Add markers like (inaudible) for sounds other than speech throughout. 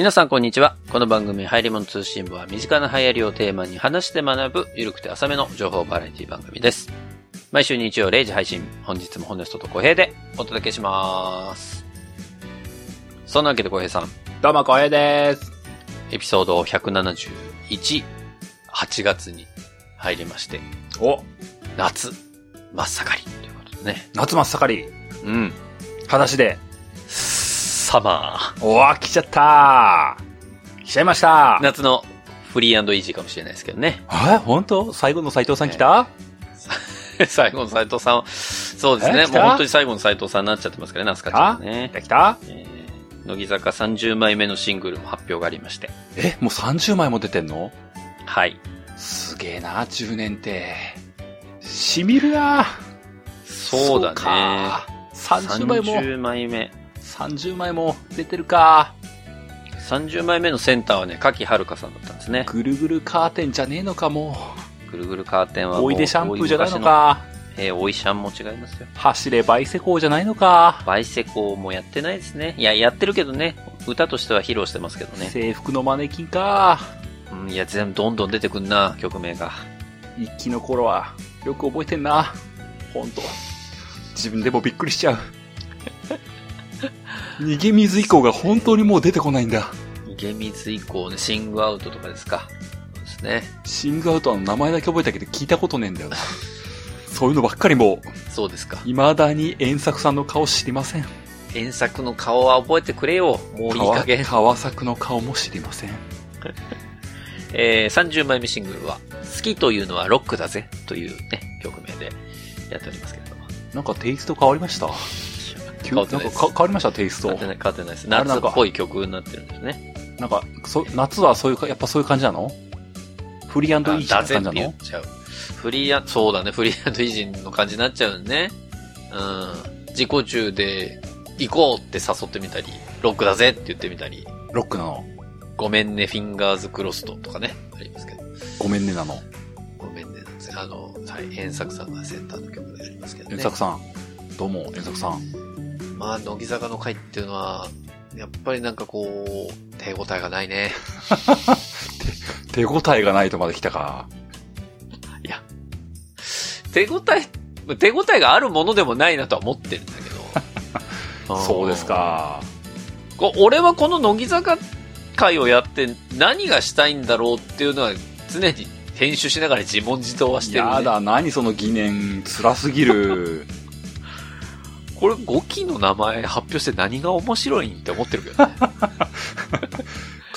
皆さんこんにちは。この番組、入り物通信部は身近な流行りをテーマに話して学ぶ、ゆるくて浅めの情報バラエティ番組です。毎週日曜0時配信、本日もホネストと小平でお届けします。そんなわけで小平さん、どうも、こうへいです。エピソード171、8月に入りまして、お、夏、真っ盛りということでね。夏真っ盛り。うん。裸足で。サマー。おわ、来ちゃった来ちゃいました夏のフリーイージーかもしれないですけどね。え本当？最後の斉藤さん来た、最後の斉藤さんは、そうですね。もう本当に最後の斉藤さんになっちゃってますからね、ナスカちゃんはね来。た来た？えー乃木坂30枚目のシングルも発表がありまして。え、もう30枚も出てんの？はい。すげえな、10年って。しみるなそうだね。か30枚も、30枚目。30枚も出てるか。30枚目のセンターはね、柿遥香さんだったんですね。ぐるぐるカーテンじゃねえのかもぐるぐるカーテンはう。もう。おいでシャンプーじゃないの昔か。えーおいシャンも違いますよ。走れバイセコーじゃないのか。バイセコもやってないですね。いや、やってるけどね。歌としては披露してますけどね。制服のマネキンか。うん、いや、全部どんどん出てくんな、曲名が。一期の頃は、よく覚えてんな。ほんと。自分でもびっくりしちゃう。逃げ水以降が本当にもう出てこないんだ。ゲミズ以降ね、シングアウトとかですか。そうですね。シングアウトの名前だけ覚えたけど聞いたことねえんだよな。そういうのばっかりもう、そうですか。未だに遠作さんの顔知りません。原作の顔は覚えてくれよ。もういい加減。川作の顔も知りません。(laughs) えー、30枚目シングルは、好きというのはロックだぜというね、曲名でやっておりますけれども。なんかテイスト変わりました？変わってないです変わりました？テイスト変わって。ない、変わってないです。夏っぽい曲になってるんですね。なんか、そ夏はそういうか、やっぱそういう感じなの？フリーイージーて感じなの？言っちゃう。フリーア、そうだね、フリーイージーの感じになっちゃうね。うん。自己中で行こうって誘ってみたり、ロックだぜって言ってみたり、ロックなの？ごめんね、フィンガーズクロストとかね、ありますけど。ごめんねなの？ごめんね、なんですよあの、はい、遠作さんがセンターの曲でありますけどね。遠作さん。どうも、遠作さん。まあ、乃木坂の会っていうのは、やっぱりなんかこう、手応えがないね。(laughs) 手応えがないとまで来たか。いや、手応え、手応えがあるものでもないなとは思ってるんだけど。(laughs) そうです。か。こ俺はこの乃木坂会をやって何がしたいんだろうっていうのは常に編集しながら自問自答はしてる、ね。やだ、何その疑念、辛すぎる。(laughs) これ5期の名前発表して何が面白いんって思ってるけどね。(laughs)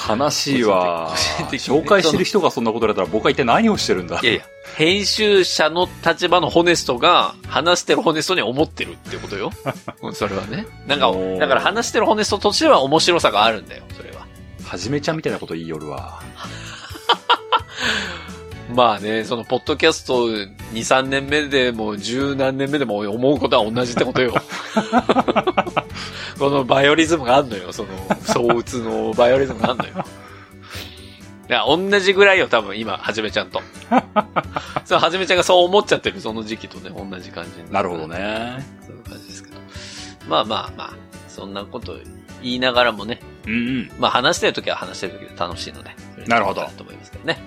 悲しいわ。紹介してる人がそんなことやったら僕は一体何をしてるんだ？いやいや、編集者の立場のホネストが話してるホネストに思ってるってことよ。う (laughs) んそれはね。なんかだから話してるホネストとしては面白さがあるんだよ、それは。はじめちゃんみたいなこと言いよるわ。(laughs) まあね、その、ポッドキャスト2、3年目でも、十何年目でも思うことは同じってことよ。(laughs) このバイオリズムがあんのよ、その、相打つのバイオリズムがあんのよ。いや、同じぐらいよ、多分、今、はじめちゃんと。(laughs) そう、はじめちゃんがそう思っちゃってる、その時期とね、同じ感じになるほど。ね。そういう感じですけど。まあまあまあ、そんなこと言いながらもね、うんうん。まあ話してる時は話してる時で楽しいので。なるほどと思いますけどね。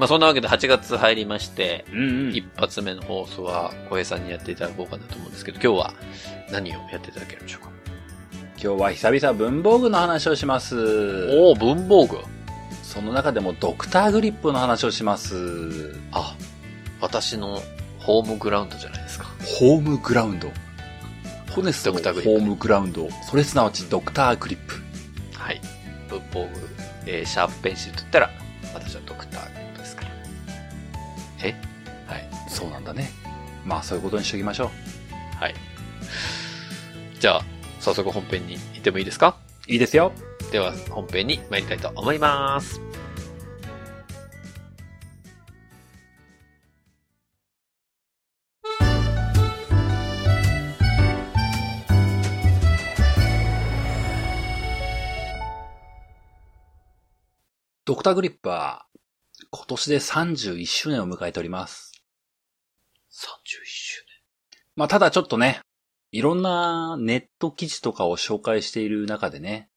はい。まあそんなわけで8月入りまして、うんうん。一発目の放送は小平さんにやっていただこうかなと思うんですけど、今日は何をやっていただけるんでしょうか？今日は久々文房具の話をします。おお文房具。その中でもドクターグリップの話をします。あ、私のホームグラウンドじゃないですか。ホームグラウンド。ホネストのドクターグリップホームグラウンド。それすなわちドクターグリップ。はい。文房具、えーシャープペンシルと言ったら、私はドクターそうなんだね。まあそういうことにしときましょはい。じゃあ、早速本編に行ってもいいですか？う。いいですよ。では、本編に参りたいと思います。ドクターグリップは今年で31周年を迎えております。31周まあただちょっとね、いろんなネット記事とかを紹介している中でね、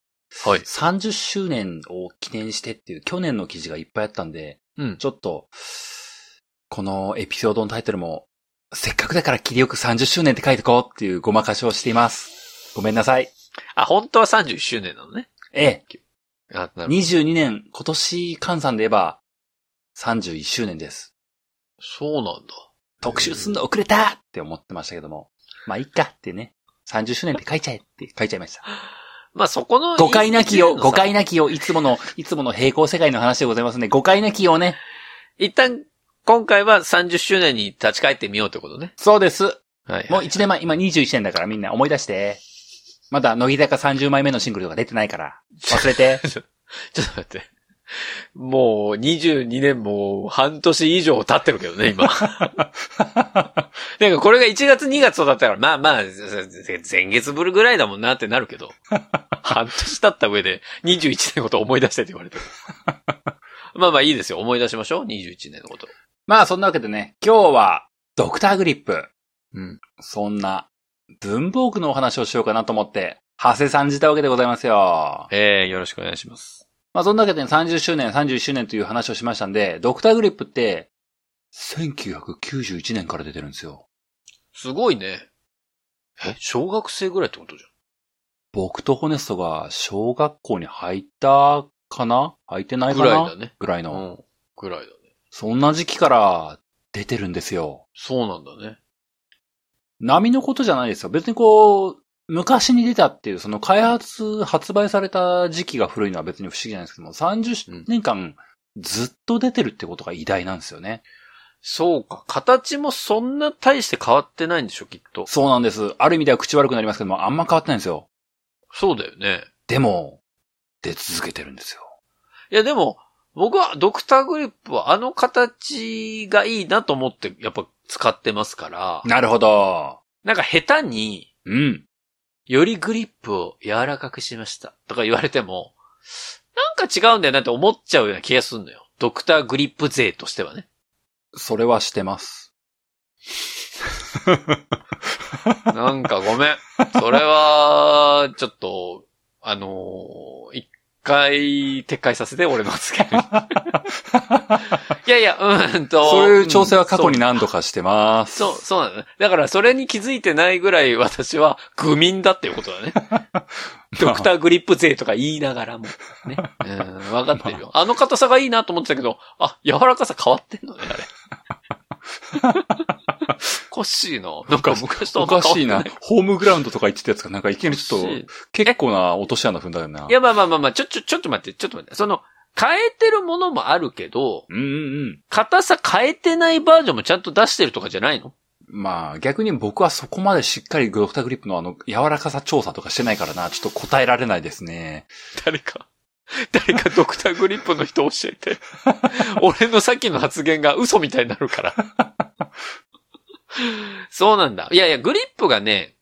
はい。30周年を記念してっていう去年の記事がいっぱいあったんで、うん。ちょっと、このエピソードのタイトルも、せっかくだから切りよく30周年って書いてこうっていうごまかしをしています。ごめんなさい。あ、本当は31周年なのね。ええ、あ、なるほど。22年、今年換算で言えば、31周年です。そうなんだ。特集すんの遅れたって思ってましたけども。まあ、いっかってね。30周年って書いちゃえって書いちゃいました。まあそこの。誤解なきよ、誤解な。なきよ、いつもの、いつもの平行世界の話でございますね。誤解なきよね。一旦、今回は30周年に立ち返ってみようってことね。そうです。はい。もう1年前、今21年だからみんな思い出して。まだ、乃木坂30枚目のシングルとか出てないから。忘れて。(laughs) ちょっと待って。もう22年も半年以上経ってるけどね、今。(laughs) なんかこれが1月2月とだったら、まあまあ、前月ぶりぐらいだもんなってなるけど。半年経った上で21年のこと思い出してって言われてる。(laughs) まあまあいいですよ。思い出しましょう。21年のこと。まあ、そんなわけでね、今日は、ドクターグリップ。うん。そんな、文房具のお話をしようかなと思って、長谷さんじたわけでございますよ。ええよろしくお願いします。まあ、そんなわけで30周年、31周年という話をしましたんで、ドクターグリップって、1991年から出てるんですよ。すごいね。え、小学生ぐらいってことじ僕とホネストが小学校に入ったかな？入ってなゃん。いかな？ぐらいだね。ぐらいうの。ん。ぐらいだね。そんな時期から出てるんですよ。そうなんだね。波のことじゃないですよ。別にこう、昔に出たっていう、その開発、発売された時期が古いのは別に不思議じゃないですけども、30年間ずっと出てるってことが偉大なんですよね。そうか。形もそんな大して変わってないんでしょ、きっと。そうなんです。ある意味では口悪くなりますけども、あんま変わってないんですよ。そうだよね。でも、出続けてるんですよ。いや、でも、僕はドクターグリップはあの形がいいなと思って、やっぱ使ってますから、なるほど。なんか下手に、うん。よりグリップを柔らかくしましたとか言われても、なんか違うんだよなって思っちゃうような気がするのよ。ドクターグリップ勢としてはね。それはしてます。なんかごめん。それは、ちょっと、あのー一回撤回させて、俺の発言。(laughs) いやいや、うーんと。そういう調整は過去にうん何度かしてます。そう、そう、そうなのね。だからそれに気づいてないぐらい私は愚民だっていうことだね。(laughs) ドクターグリップ勢とか言いながらも。ね。うん、分かってるよ。あの硬さがいいなと思ってたけど、あ、柔らかさ変わってんのね、あれ。おかしいな。なんか昔とあおかしいな。ホームグラウンドとか言ってたやつがなんかいきなりちょっと結構な落とし穴踏んだよな。いや、まあまあまあまあ、ちょ、ちょ、ちょっと待って、ちょっと待って。その、変えてるものもあるけど、うんうんうん。硬さ変えてないバージョンもちゃんと出してるとかじゃないの？まあ逆に僕はそこまでしっかりドクターグリップのあの柔らかさ調査とかしてないからな、ちょっと答えられないですね。誰か、誰かドクターグリップの人教えて。(laughs) 俺のさっきの発言が嘘みたいになるから。(laughs) そうなんだ。いやいや、グリップがね、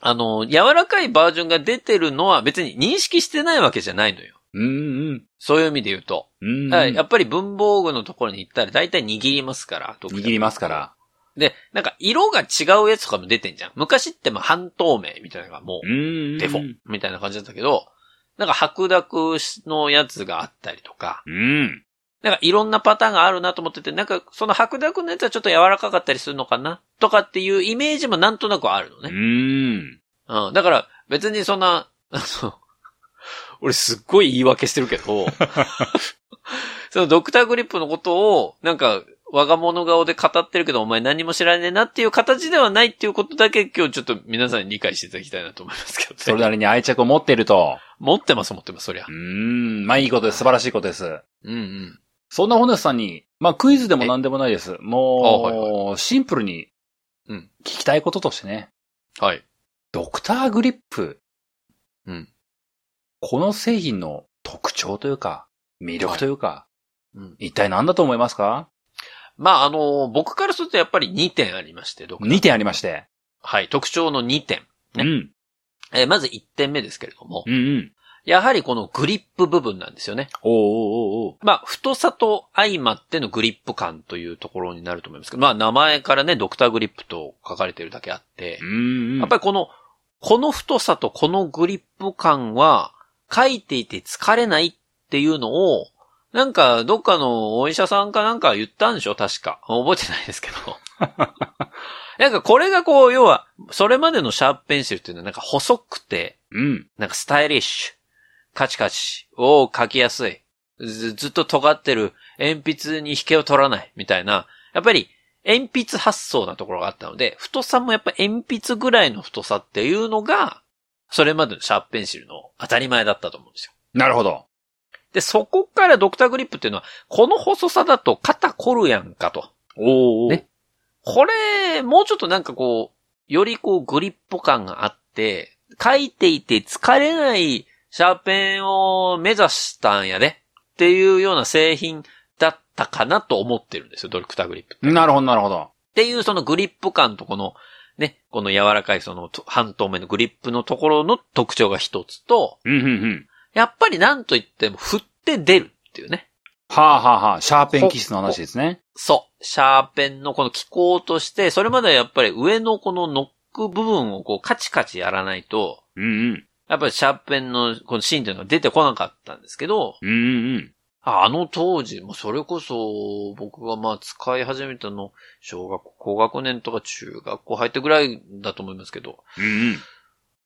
あの、柔らかいバージョンが出てるのは別に認識してないわけじゃないのよ。うんうん。そういう意味で言うと。うんうん。はいやっぱり文房具のところに行ったら大体握りますから。握りますから。で、なんか色が違うやつとかも出てんじゃん。昔ってもう半透明みたいなのがもうデフォみたいな感じだったけど、なんか白濁のやつがあったりとか、うん。なんかいろんなパターンがあるなと思ってて、なんかその白濁のやつはちょっと柔らかかったりするのかな？とかっていうイメージもなんとなくあるのうね。ん。うん。だから別にそんな、あの、俺すっごい言い訳してるけど、(laughs) そのドクターグリップのことを、なんか、我が物顔で語ってるけど、お前何も知らねえなっていう形ではないっていうことだけ今日ちょっと皆さんに理解していただきたいなと思いますけどね。それなりに愛着を持っていると。持ってます、持ってます、そりゃう。ん。まあいいことです。素晴らしいことです。うんうん。そんなホネスさんに、まあクイズでも何でもないです。もう、あはいシンプルにうん、聞きたいこととしてね。はい。ドクターグリップ。うん。この製品の特徴というか、魅力というか、うん。一体何だと思いますか？まあ、あの、僕からするとやっぱり2点ありまして、ドクター ?2 点ありまして。はい、特徴の2点。ねうん。えーまず1点目ですけれども、うんうん。やはりこのグリップ部分なんですよね。おうおうおまあ、太さと相まってのグリップ感というところになると思いますけど、まあ、名前からね、ドクターグリップと書かれてるだけあって。やっぱりこの、この太さとこのグリップ感は、書いていて疲れないっていうのを、なんか、どっかのお医者さんかなんか言ったんでしょ？確か。覚えてないですけど。(laughs) なんかこれがこう、要は、それまでのシャープペンシルっていうのはなんか細くて、うん。なんかスタイリッシュ、カチカチを書きやすい。ずずっと尖ってる鉛筆に引けを取らないみたいな、やっぱり鉛筆発想なところがあったので、太さもやっぱ鉛筆ぐらいの太さっていうのが、それまでのシャープペンシルの当たり前だったと思うんですよ。なるほど。で、そこからドクターグリップっていうのは、この細さだと肩凝るやんかと。おお。ねこれ、もうちょっとなんかこう、よりこうグリップ感があって、書いていて疲れないシャーペンを目指したんやでっていうような製品だったかなと思ってるんですよ、ドクターグリップ。なるほど、なるほど。っていうそのグリップ感とこの、ね、この柔らかいそのと半透明のグリップのところの特徴が一つと、うん、うん、うん。やっぱりなんといっても振って出るっていうね。はあ、はあはあ、シャーペンキスの話ですね。そう。シャーペンのこの機構として、それまではやっぱり上のこのノック部分をこうカチカチやらないと、うん、うん。やっぱりシャーペンのこの芯というのが出てこなかったんですけど、うん、うん、うん。ああの当時、もうそれこそ僕がまあ使い始めたの、小学校高学年とか中学校入ってぐらいだと思いますけど、うん、うん。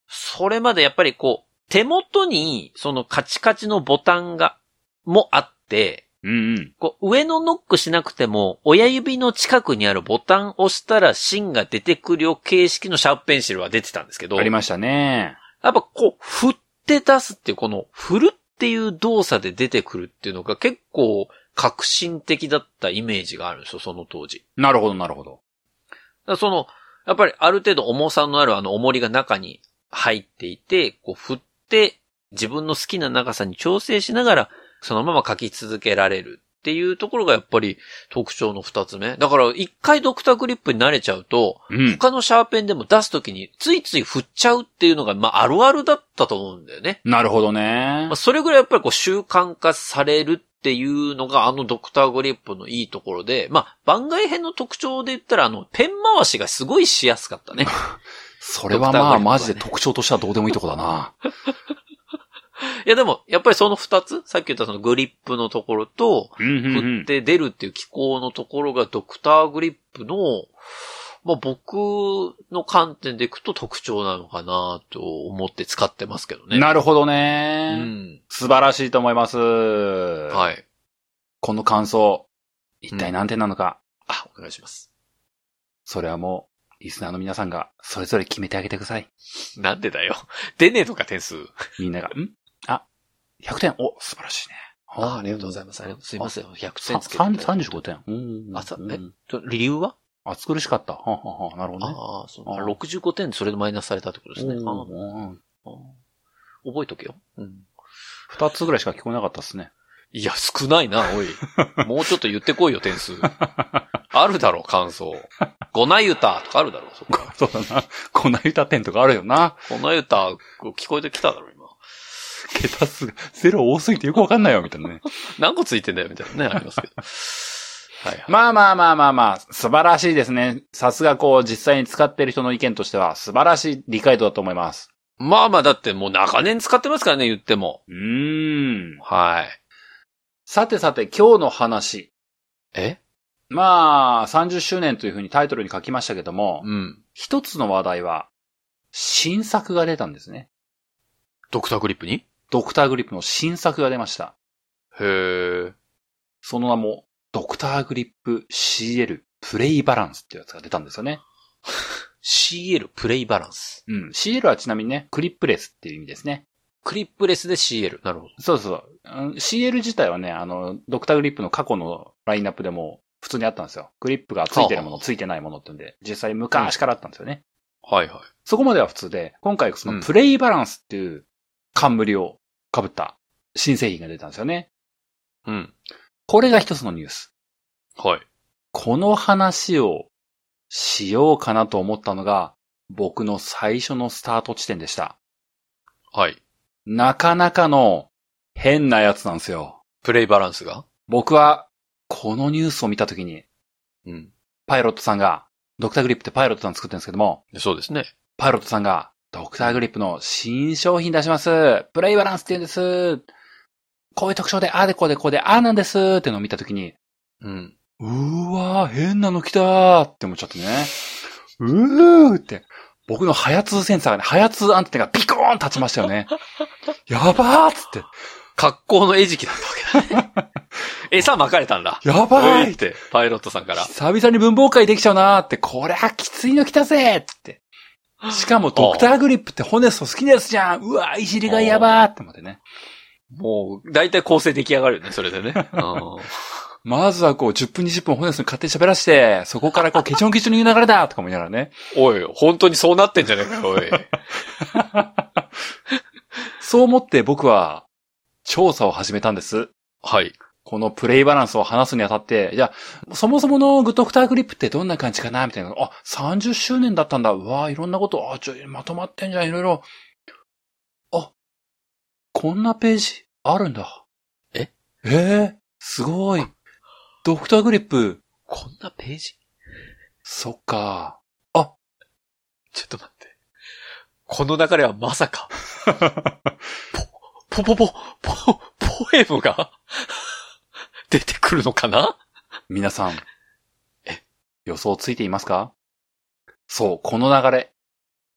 それまでやっぱりこう、手元にそのカチカチのボタンが、もあって、うん、うん。こう上のノックしなくても、親指の近くにあるボタンを押したら芯が出てくるよ形式のシャープペンシルは出てたんですけど、ありましたね。やっぱこう、振って出すっていう、この振るっていう動作で出てくるっていうのが結構革新的だったイメージがあるんですよ、その当時。なるほど、なるほど。その、やっぱりある程度重さのあるあの重りが中に入っていて、こう振って自分の好きな長さに調整しながらそのまま書き続けられるっていうところがやっぱり特徴の二つ目。だから一回ドクターグリップに慣れちゃうと、うん。他のシャーペンでも出すときについつい振っちゃうっていうのが、まああるあるだったと思うんだよね。なるほどねまあ、。それぐらいやっぱりこう習慣化されるっていうのがあのドクターグリップのいいところで、まあ番外編の特徴で言ったらあのペン回しがすごいしやすかったね。(laughs) それはまあ、マジで特徴としてはどうでもいいとこだな。いやでもやっぱりその二つ、さっき言ったそのグリップのところと、うん、うん、う振んっ。て出るっていう機構のところがドクターグリップの、まあ僕の観点でいくと特徴なのかなと思って使ってますけどね。なるほどうね。ん。素晴らしいと思います。はい。この感想、一体何点なのか、あ、お願いします。それはもう、リスナーの皆さんがそれぞれ決めてあげてください。なんでだよ。出ねえとか点数。みんなが、ん？あ、100点お、素晴らしいね。あありがとうございます。ありがとうすいません。100さ点つけていただいて。さん35点。うんあさえ理由は？暑苦しかった。はあはあはあなるほどね。ああ、そう。ああ65点でそれでマイナスされたってことですね。うんあうんあ覚えとけよ。うん。二つぐらいしか聞こえなかったですね。いや、少ないな、おい。(laughs) もうちょっと言ってこいよ、点数。あるだろ、感想。ゴナユタとかあるだろ、そこ。(laughs) そうだな。こない歌点とかあるよな。ゴナユタ、聞こえてきただろ、今。桁数がゼロ多すぎてよくわかんないよ、みたいなね。(laughs) 何個ついてんだよ、みたいなね、ありますけど。(laughs) はいはい。まあまあまあまあまあ、素晴らしいですね。さすがこう、実際に使ってる人の意見としては、素晴らしい理解度だと思います。まあまあ、だってもう長年使ってますからね、言っても。うーん。はい。さてさて、今日の話。え？まあ、30周年というふうにタイトルに書きましたけども、うん。一つの話題は、新作が出たんですね。ドクターグリップに？ドクターグリップの新作が出ました。へえ。その名も、ドクターグリップ CL プレイバランスっていうやつが出たんですよね。(laughs) CL プレイバランス。うん。CL はちなみにね、クリップレスっていう意味ですね。クリップレスで CL。なるほど。そうそう。CL 自体はね、あの、ドクターグリップの過去のラインナップでも普通にあったんですよ。クリップがついてるもの、はあついてないものってんで、実際昔からあったんですよね。はいはい。そこまでは普通で、今回そうんのプレイバランスっていう冠を被った新製品が出たんですよね。うん。これが一つのニュース。はい。この話をしようかなと思ったのが、僕の最初のスタート地点でした。はい。なかなかの変なやつなんですよ。プレイバランスが？僕は、このニュースを見たときに、うん。パイロットさんが、ドクターグリップってパイロットさん作ってるんですけども、そうですね。パイロットさんが、ドクターグリップの新商品出します。プレイバランスって言うんです。こういう特徴で、ああでこうでこうで、ああなんですってのを見たときに、うん。うーわー、変なの来たーって思っちゃってね。うーって。僕のハヤツーセンサーがね、ハヤツーアンテナがピコーン立ちましたよね。(laughs) やばーっつって。格好の餌食だったわけだね。(laughs) 餌巻かれたんだ。やばいっ。てて、パイロットさんから。久々に文房会できちゃうなーって、こりゃきついの来たぜっつって。しかもドクターグリップってホネスト好きなやつじゃんうわいじりがやばーって思ってね。もう、だいたい構成出来上がるよね、それでね。(laughs) うんまずはこう、10分20分ホネストに勝手に喋らして、そこからこう、ケチョンケチョンに言う流れだとか思いながらね。おい、本当にそうなってんじゃねえかよ、おい。(laughs) そう思って僕は、調査を始めたんです。はい。このプレイバランスを話すにあたって、じゃあ、そもそものグッドクターグリップってどんな感じかなみたいな。あ、30周年だったんだ。うわいろんなこと、あ、ちょ、まとまってんじゃん、いろいろ。あ、こんなページあるんだ。え？えー、すごい。ドクターグリップ、こんなページ？そっか。ちょっと待って。この流れはまさか。(laughs) ポ、ポポポ、ポ、ポエムが？出てくるのかな？皆さん、え？予想ついていますか？そう、この流れ。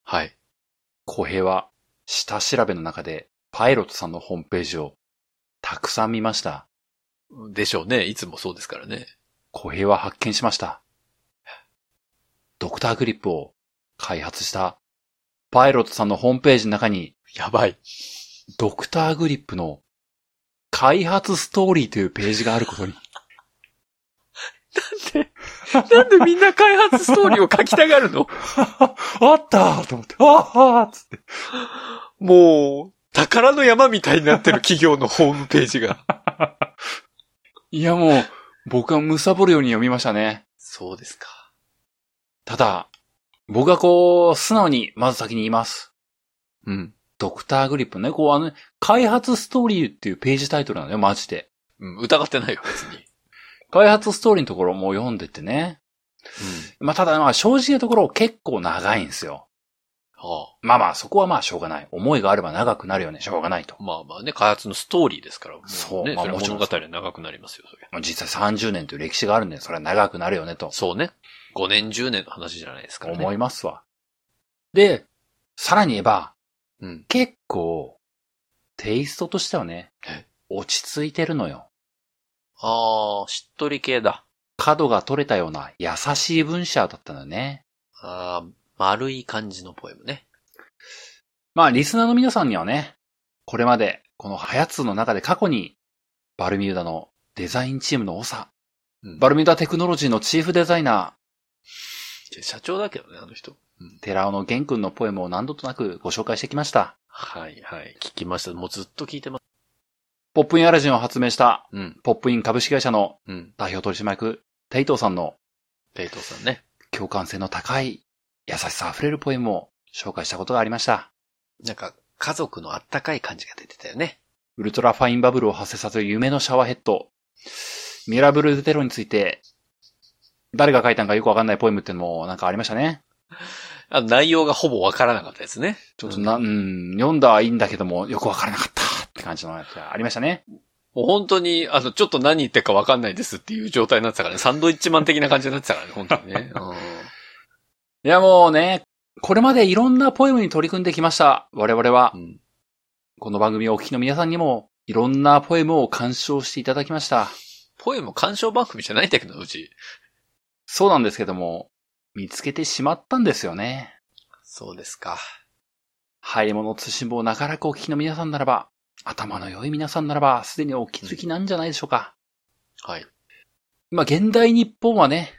はい。小平は、下調べの中で、パイロットさんのホームページを、たくさん見ました。でしょうね。いつもそうですからね。小平は発見しました。ドクターグリップを開発した、パイロットさんのホームページの中に、やばい。ドクターグリップの開発ストーリーというページがあることに。なんでみんな開発ストーリーを書きたがるの？(laughs) あったーと思って、ああつって。もう、宝の山みたいになってる企業のホームページが。(laughs) いやもう、僕はむさぼるように読みましたね。そうですか。ただ、僕はこう、素直に、まず先に言います。うん。ドクターグリップね、こうあの、開発ストーリーっていうページタイトルなのよ、マジで。うん、疑ってないよ、別に。(laughs) 開発ストーリーのところも読んでてね。まあ、ただまあ正直なところ結構長いんですよ。はまあまあ、そこはまあしょうがない。思いがあれば長くなるよね、しょうがないとあ、。まあまあね、開発のストーリーですから。もね、そうまあもちろん物語は長くなりますよ、それ。まあ実際30年という歴史があるんで、それは長くなるよねとそうね。5年、10年の話じゃないですからね。思いますわ。で、さらに言えば、うん。結構、テイストとしてはねえ、落ち着いてるのよ。ああ、しっとり系だ。角が取れたような優しい文章だったのよね。ああ、丸い感じのポエムね。まあ、リスナーの皆さんにはね、これまで、このハヤツの中で過去に、バルミューダのデザインチームの長、うんバルミューダテクノロジーのチーフデザイナ社長だけどね、あの人。寺尾の玄君のポエムを何度となくご紹介してきました。はいはい。聞きました。もうずっと聞いてます。 popIn Aladdin を発明した、うん。 popIn 株式会社のうん。代表取締役、テイトーさんのテイトーさんね。共感性の高い、優しさあふれるポエムを紹介したことがありました。なんか、家族のあったかい感じが出てたよね。ウルトラファインバブルを発生させる夢のシャワーヘッド。ミラブルゼロについて、誰が書いたのかよくわかんないポエムっていうのもなんかありましたね。(laughs) あの内容がほぼわからなかったですね。ちょっとな、うん、読んだはいいんだけども、よくわからなかったって感じのやつがありましたね。もう本当に、あの、ちょっと何言ってるかわかんないですっていう状態になってたからね。サンドイッチマン的な感じになってたからね、本当にね。(laughs) うんいやもうね、これまでいろんなポエムに取り組んできました。我々はう、ん。この番組をお聞きの皆さんにも、いろんなポエムを鑑賞していただきました。ポエム鑑賞番組じゃないんだけど、うち。そうなんですけども、見つけてしまったんですよね。そうですか。入り物通信簿を長らくお聞きの皆さんならば、頭の良い皆さんならば、すでにお気づきなんじゃないでしょうか。はい。今、現代日本はね、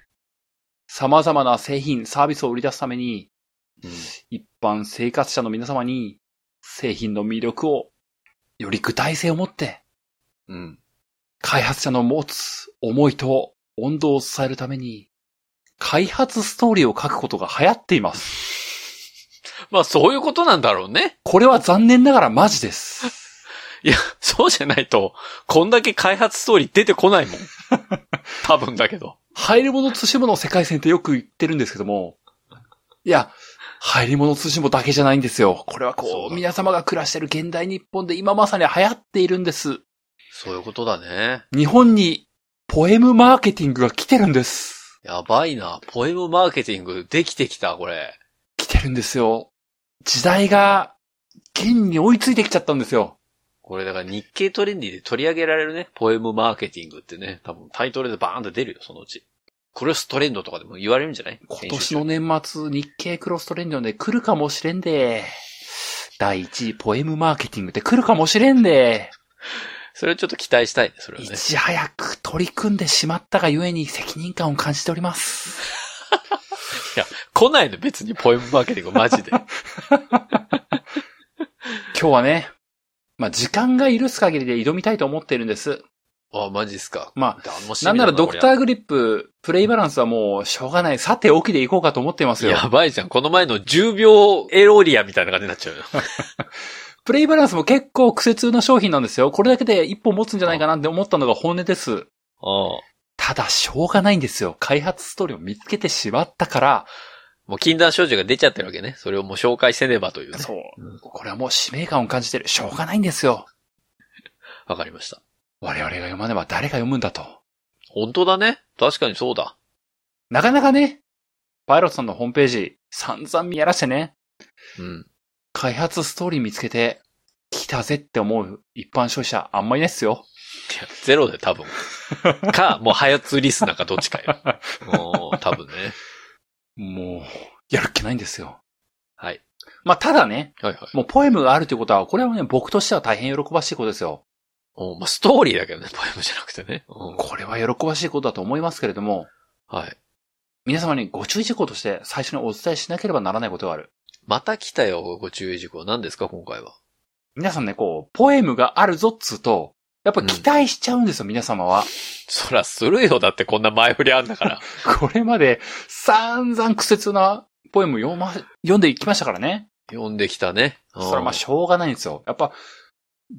様々な製品、サービスを売り出すために、うん。一般生活者の皆様に、製品の魅力を、より具体性を持って、うん。開発者の持つ思いと温度を伝えるために、開発ストーリーを書くことが流行っています。まあ、そういうことなんだろうね。これは残念ながらマジです。(laughs) いや、そうじゃないと、こんだけ開発ストーリー出てこないもん。(laughs) 多分だけど。入るものとしもの世界線ってよく言ってるんですけども、いや、入り物通信簿だけじゃないんですよ。これはこう、皆様が暮らしている現代日本で今まさに流行っているんです。そういうことだね。日本にポエムマーケティングが来てるんです。やばいな。ポエムマーケティングできてきた、これ。来てるんですよ。時代が、現に追いついてきちゃったんですよ。これだから日経トレンディで取り上げられるね、ポエムマーケティングってね、多分タイトルでバーンと出るよ、そのうち。クロストレンドとかでも言われるんじゃない？今年の年末、日経クロストレンドで来るかもしれんで。第1位、ポエムマーケティングって来るかもしれんで。それをちょっと期待したいね、それはねい。ち早く取り組んでしまったがゆえに責任感を感じております。来ないの、別にポエムマーケティング、マジで。(laughs) 今日はね、まあ、時間が許す限りで挑みたいと思っているんです。あ、マジっすか。ま楽しみだなんならドクタこーグリップ、プレイバランスはもうしょうがない。さて起きでいこうかと思っていますよ。やばいじゃん。この前の10秒エロリアみたいな感じになっちゃうよ。(laughs) プレイバランスも結構苦節な商品なんですよ。これだけで一本持つんじゃないかなって思ったのが本音です。ああ。ただ、しょうがないんですよ。開発ストーリーを見つけてしまったから、もう禁断症状が出ちゃってるわけね。それをもう紹介せねばというね。そううん。これはもう使命感を感じてる。しょうがないんですよ。わかりました。我々が読まねば誰が読むんだと。本当だね。確かにそうだ。なかなかね、パイロットさんのホームページ、散々見やらしてね、うん。開発ストーリー見つけて、来たぜって思う一般消費者あんまりないっすよ。いやゼロで多分。か、もう早ツリスナーかどっちかよ。(laughs) もう、多分ね。もう、やるっけないんですよ。はい。まあ、ただね、はいはい。もうポエムがあるということは、これはね、僕としては大変喜ばしいことですよ。おまあ、ストーリーだけどね、ポエムじゃなくてね。うんこれは喜ばしいことだと思いますけれども、はい。皆様にご注意事項として最初にお伝えしなければならないことがある。また来たよ、ご注意事項。何ですか、今回は？皆さんね、こう、ポエムがあるぞっつうと、やっぱ期待しちゃうんですよ、皆様は。そらするよ、だってこんな前振りあんだから。(laughs) これまで散々苦節なポエム読ま、読んでいきましたからね。読んできたね。うんそれはまあしょうがないんですよ。やっぱ、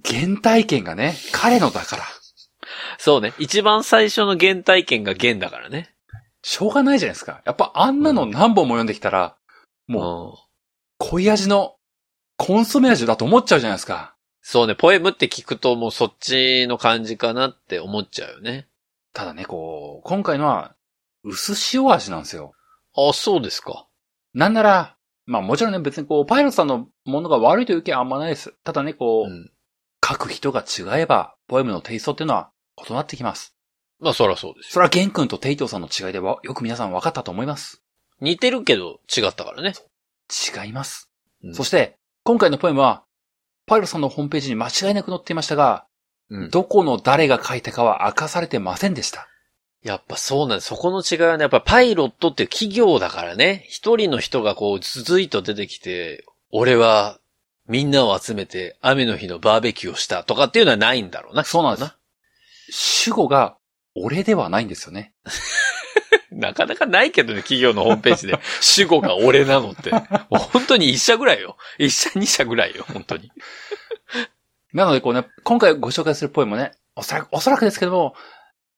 原体験がね、彼のだから。そうね。一番最初の原体験が原だからね。しょうがないじゃないですか。やっぱあんなの何本も読んできたら、もう、うん。濃い味の、コンソメ味だと思っちゃうじゃないですか。そうね、ポエムって聞くともうそっちの感じかなって思っちゃうよね。ただね、こう、今回のは、薄塩味なんですよ。あ、そうですか。なんなら、まあもちろんね、別にこう、パイロットさんのものが悪いという意見はあんまないです。ただね、こう、うん。書く人が違えば、ポエムのテイストっていうのは異なってきます。まあそらそうですよ。それはゲン君とテイトーさんの違いでは、よく皆さん分かったと思います。似てるけど違ったからね。違います。うんそして、今回のポエムは、パイロさんのホームページに間違いなく載っていましたが、うんどこの誰が書いたかは明かされてませんでした。やっぱそうなんです。そこの違いはね、やっぱパイロットっていう企業だからね、一人の人がこう、続いと出てきて、俺はみんなを集めて雨の日のバーベキューをしたとかっていうのはないんだろうな。そうなんです。主語が俺ではないんですよね。(laughs) なかなかないけどね、企業のホームページで。(laughs) 主語が俺なのって。本当に一社ぐらいよ。一社二社ぐらいよ、本当に。なのでこうね、今回ご紹介するポエムもね、おそらく、おそらくですけども、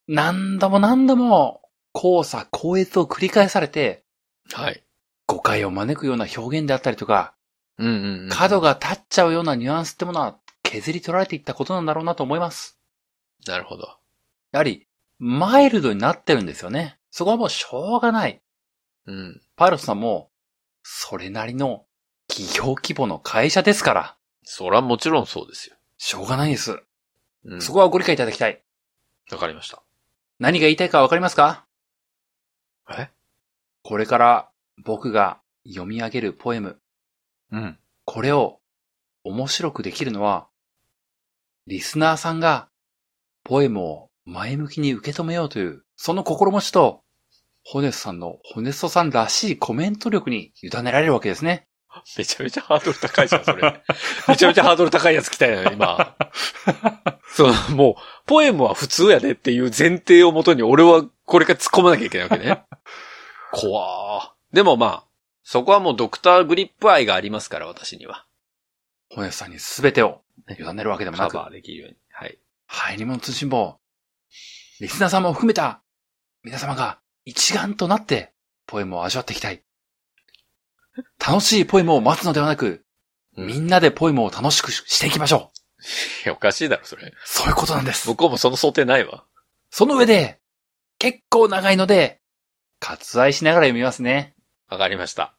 何度も何度も、交差、高越を繰り返されて、はい。誤解を招くような表現であったりとか、うんうん、うん。角が立っちゃうようなニュアンスってものは削り取られていったことなんだろうなと思います。なるほど。やはり、マイルドになってるんですよね。そこはもうしょうがない。うん。パイロットさんも、それなりの企業規模の会社ですから、そらもちろんそうですよ。しょうがないです。うん。そこはご理解いただきたい。わかりました。何が言いたいかわかりますか？え？これから僕が読み上げるポエム、うん。これを面白くできるのは、リスナーさんがポエムを前向きに受け止めようという、その心持ちと、ホネスさんのホネストさんらしいコメント力に委ねられるわけですね。(laughs) めちゃめちゃハードル高いじゃん、それ。(laughs) めちゃめちゃハードル高いやつ来たよ、今。(laughs) そう、もう、ポエムは普通やでっていう前提をもとに俺はこれから突っ込まなきゃいけないわけね。怖ー。でもまあ、そこはもうドクターグリップ愛がありますから、私には。ホネスさんに全てを委ねるわけでもなく、カバーできるように。はい。入り物通信簿、リスナーさんも含めた皆様が一丸となってポエムを味わっていきたい。楽しいポエムを待つのではなく、うんみんなでポエムを楽しくしていきましょう。いや、おかしいだろ、それ。そういうことなんです。向こうもその想定ないわ。その上で、結構長いので、割愛しながら読みますね。わかりました。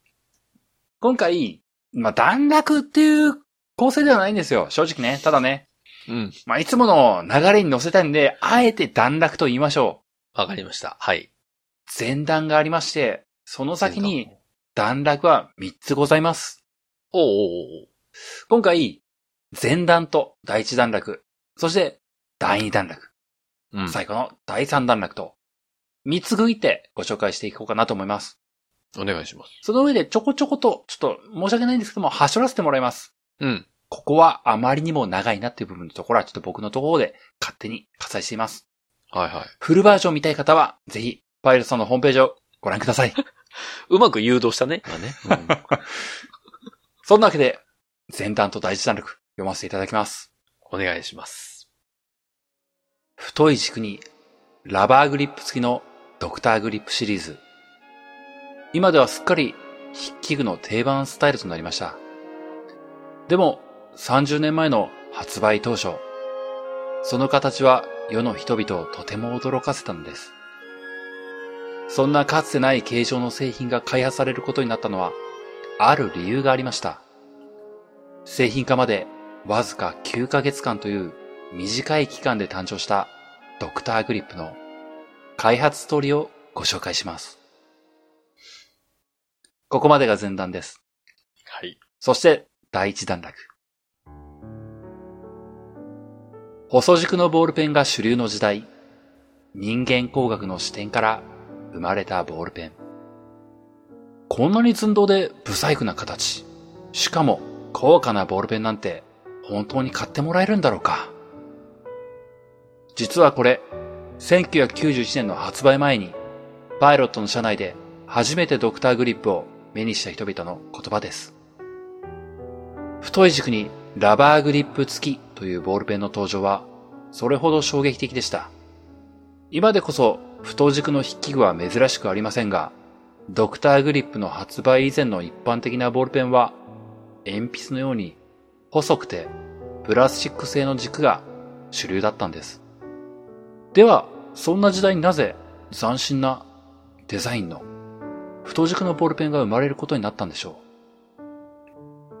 今回、まあ、段落っていう構成ではないんですよ。正直ね。ただね。うん。まあ、いつもの流れに乗せたいんで、あえて段落と言いましょう。わかりました。はい。前段がありまして、その先に段落は3つございます。おうおうおう今回、前段と第1段落、そして第2段落、うん。最後の第3段落と、3つ区切ってご紹介していこうかなと思います。お願いします。その上でちょこちょこと、ちょっと申し訳ないんですけども、端折らせてもらいます。うん。ここはあまりにも長いなっていう部分のところはちょっと僕のところで勝手に割愛しています。はいはい。フルバージョン見たい方は、ぜひ、パイロットさんのホームページをご覧ください。うまく誘導したね。(laughs) 今ね。そんなわけで、前段と第一段落読ませていただきます。お願いします。太い軸にラバーグリップ付きのドクターグリップシリーズ。今ではすっかり筆記具の定番スタイルとなりました。でも30年前の発売当初、その形は世の人々をとても驚かせたのです。そんなかつてない形状の製品が開発されることになったのは、ある理由がありました。製品化までわずか9ヶ月間という短い期間で誕生したドクターグリップの開発ストーリーをご紹介します。ここまでが前段です。はい。そして第一段落。細軸のボールペンが主流の時代、人間工学の視点から生まれたボールペン。こんなに寸胴で不細工な形。しかも高価なボールペンなんて本当に買ってもらえるんだろうか実はこれ、1991年の発売前に、パイロットの車内で初めてドクターグリップを目にした人々の言葉です。太い軸にラバーグリップ付きというボールペンの登場は、それほど衝撃的でした。今でこそ太軸の筆記具は珍しくありませんが、ドクターグリップの発売以前の一般的なボールペンは、鉛筆のように細くてプラスチック製の軸が主流だったんです。では、そんな時代になぜ斬新なデザインの太軸のボールペンが生まれることになったんでしょう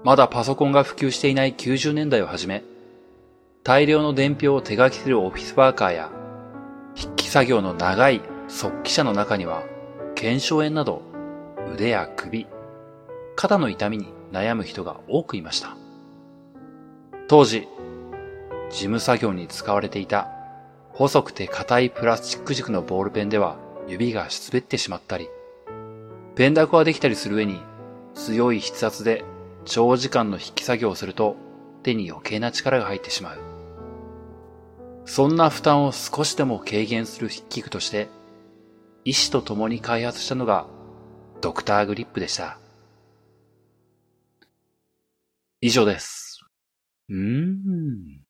まだパソコンが普及していない90年代をはじめ、大量の伝票を手書きするオフィスワーカーや、筆記作業の長い速記者の中には、腱鞘炎など腕や首、肩の痛みに悩む人が多くいました。当時、事務作業に使われていた細くて硬いプラスチック軸のボールペンでは指が滑ってしまったり、ペンダコができたりする上に強い筆圧で長時間の筆記作業をすると手に余計な力が入ってしまう。そんな負担を少しでも軽減する筆記具として、医師と共に開発したのがドクターグリップでした。以上です。うーん。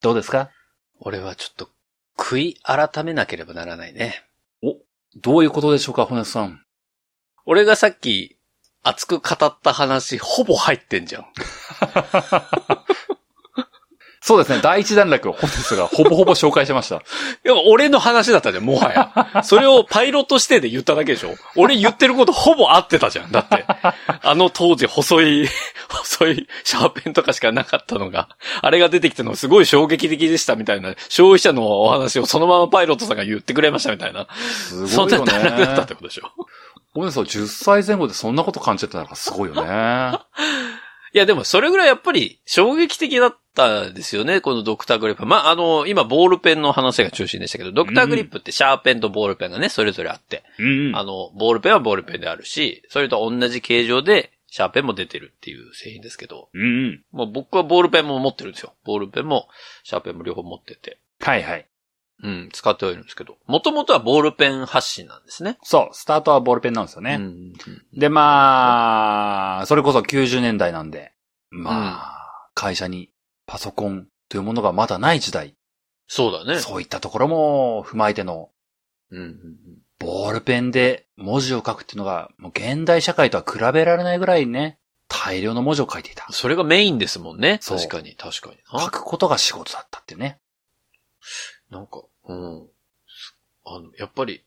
どうですか？俺はちょっと、悔い改めなければならないね。どういうことでしょうか、骨さん。俺がさっき、熱く語った話、ほぼ入ってんじゃん。(laughs) そうですね、第一段落を本日がほぼほぼ紹介しました。(laughs) いや、俺の話だったじゃん、もはや。それをパイロット視点で言っただけでしょ俺言ってることほぼ合ってたじゃん。だって。あの当時細い、細いシャーペンとかしかなかったのが、あれが出てきたのすごい衝撃的でしたみたいな、消費者のお話をそのままパイロットさんが言ってくれましたみたいな。すそんなごいよ段落だったっねて。ことでしょ骨さん10歳前後でそんなこと感じてたのがすごいよね。いや、でもそれぐらいやっぱり衝撃的だったですよね、このドクターグリップ。まあ、あの、今ボールペンの話が中心でしたけど、ドクターグリップってシャーペンとボールペンがね、それぞれあって、うんあの、ボールペンはボールペンであるし、それと同じ形状でシャーペンも出てるっていう製品ですけど、うんうん。もう僕はボールペンも持ってるんですよ。ボールペンもシャーペンも両方持ってて、はいはい。うん、使ってはいるんですけど、もともとはボールペン発信なんですね。そう、スタートはボールペンなんですよね。うんで、まあ、それこそ90年代なんで、まあ、会社にパソコンというものがまだない時代、そうだね。そういったところも踏まえてのうんうんうんボールペンで文字を書くっていうのが、もう現代社会とは比べられないぐらいね、大量の文字を書いていた。それがメインですもんね。確かに、確かに書な。くことが仕事だったっていうね。なんか、うん。あの、やっぱり、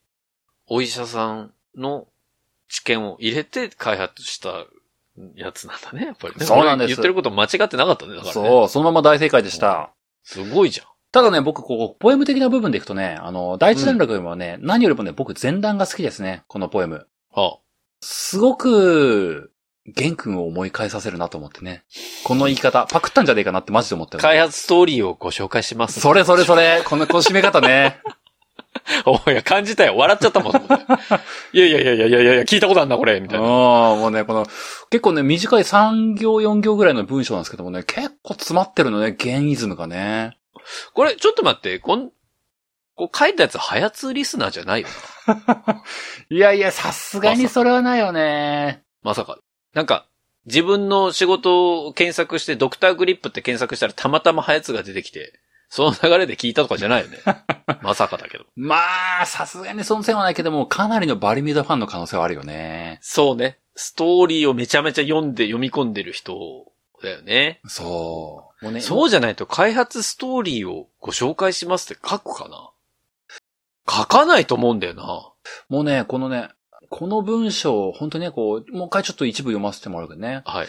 お医者さんの知見を入れて開発したやつなんだね、やっぱりね。そうなんです俺言ってること間違ってなかったね、だからね。そう、そのまま大正解でした。すごいじゃん。ただね、僕、こう、ポエム的な部分でいくとね、あの、第一段落よりもね、何よりもね、僕前段が好きですね、このポエム。はすごく、玄君を思い返させるなと思ってね。この言い方、パクったんじゃねえかなってマジで思ったあ、よ、ね。開発ストーリーをご紹介します。それそれそれ、この、この締め方ね。(laughs) おいや、感じたよ。笑っちゃったもん。いやいやいやいやいやいや、聞いたことあんな、これ、みうん、たいな。もうね、この、結構ね、短い3行4行ぐらいの文章なんですけどもね、結構詰まってるのね、ゲンイズムがね。これ、ちょっと待って、こん、こう書いたやつ、ハヤツーリスナーじゃないよな。(laughs) いやいや、さすがにそれはないよね。まさか。なんか、自分の仕事を検索して、ドクターグリップって検索したらたまたまハヤツが出てきて、その流れで聞いたとかじゃないよね。(laughs) まさかだけど。まあ、さすがにその線はないけども、かなりのバリミューダファンの可能性はあるよね。そうね。ストーリーをめちゃめちゃ読んで読み込んでる人だよね。そう。もうね、そうじゃないと開発ストーリーをご紹介しますって書くかな書かないと思うんだよな。もうね、このね、この文章、本当にね、こう、もう一回ちょっと一部読ませてもらうけどね。はい、はい、はい。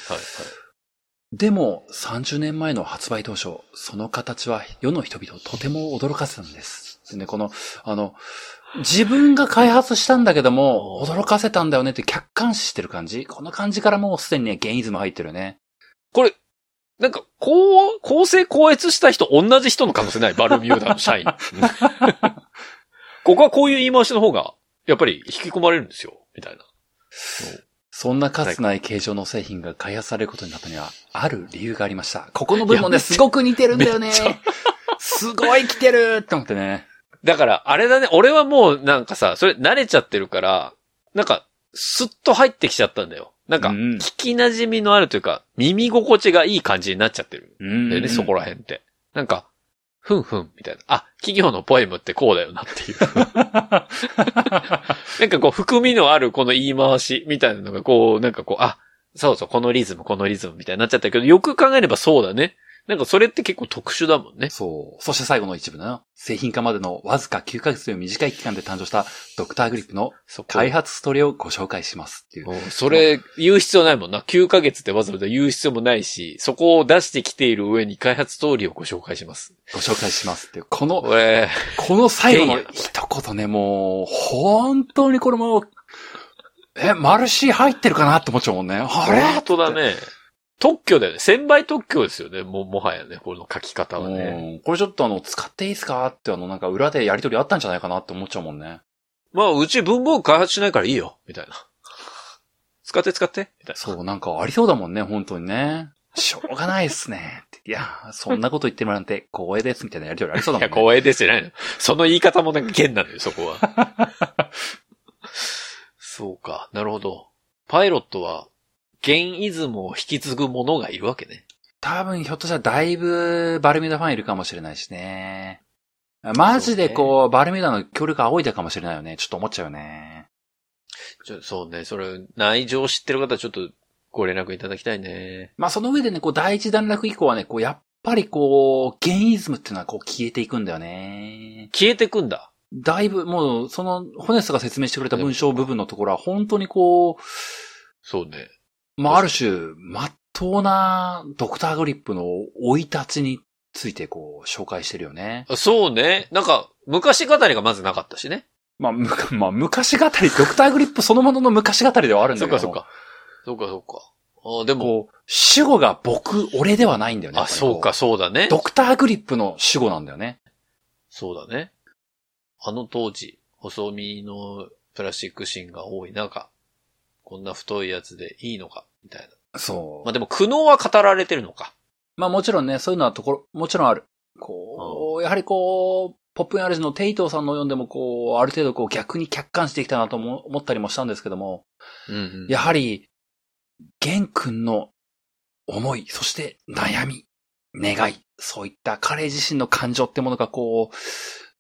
でも、30年前の発売当初、その形は世の人々をとても驚かせたんです。でね、この、あの、自分が開発したんだけども、驚かせたんだよねって客観視してる感じこの感じからもうすでにね、ゲンイズム入ってるね。これ、なんか、こう、公正高越した人、同じ人の可能性ない？バルミューダの社員。(laughs) ここはこういう言い回しの方が、やっぱり引き込まれるんですよ、みたいな。そんなかつない形状の製品が開発されることになったには、ある理由がありました。ここの部分もね、すごく似てるんだよね。すごい来てるって思ってね。だから、あれだね、俺はもうなんかさ、それ慣れちゃってるから、なんか、スッと入ってきちゃったんだよ。なんか、うん聞き馴染みのあるというか、耳心地がいい感じになっちゃってる。うんだよね、そこら辺って。なんか、ふんふん、みたいな。あ、企業のポエムってこうだよなっていう。(laughs) なんかこう、含みのあるこの言い回しみたいなのがこう、なんかこう、あ、そうそう、このリズム、このリズムみたいになっちゃったけど、よく考えればそうだね。なんかそれって結構特殊だもんね。そう。そして最後の一部の製品化までのわずか9ヶ月という短い期間で誕生したドクターグリップの開発ストーリーをご紹介しますっていう。うんそれ、言う必要ないもんな。9ヶ月ってわざわざ言う必要もないし、そこを出してきている上に開発ストーリーをご紹介します。ご紹介しますっていう。この、これ、この最後の一言ね、もう、本当にこれもう、え、マルシー入ってるかなって思っちゃうもんね。あれ？本当だね。特許だよね。千倍特許ですよね。も、もはやね。この書き方はね。うんこれちょっとあの、使っていいですかってあの、なんか裏でやりとりあったんじゃないかなって思っちゃうもんね。まあ、うち文房具開発しないからいいよ。みたいな。(laughs) 使って使って。みたいな。そう、なんかありそうだもんね、本当にね。しょうがないっすね。いや、そんなこと言ってもらって光栄です、みたいなやりとりありそうだいや、もんね。光栄ですじゃないの。その言い方もなんか剣なのよ、そこは。(laughs) そうか。なるほど。パイロットは、ゲンイズムを引き継ぐ者がいるわけね。多分ひょっとしたらだいぶバルミューダファンいるかもしれないしね。マジでこう、バルミューダの協力仰いだかもしれないよね。ちょっと思っちゃうよね。ちょそうね。それ、内情を知ってる方はちょっとご連絡いただきたいね。まあその上でね、こう第一段落以降はね、こうやっぱりこう、ゲンイズムっていうのはこう消えていくんだよね。消えてくんだ。だいぶ、もう、その、ホネスが説明してくれた文章部分のところは、本当にこそうね。う、まあ、ある種、まっとうな、ドクターグリップの生い立ちについて、こう、紹介してるよね。そうね。なんか、昔語りがまずなかったしね。まあ、むか、まあ、昔語り、ドクターグリップそのものの昔語りではあるんだけど。そっかそっ。か。そっかそっか。あでも、主語が僕、俺ではないんだよね。やあ、そうか、そうだね。ドクターグリップの主語なんだよね。そうだね。あの当時、細身のプラスチック芯が多い中、こんな太いやつでいいのか、みたいな。そう。まあでも苦悩は語られてるのか。まあもちろんね、そういうのはところ、もちろんある。こう、やはりこう、ポップンアレジのテイトーさんの読んでもこう、ある程度こう逆に客観してきたなと思思ったりもしたんですけども、うんうん。やはり、ゲン君の思い、そして悩み、願い、そういった彼自身の感情ってものがこう、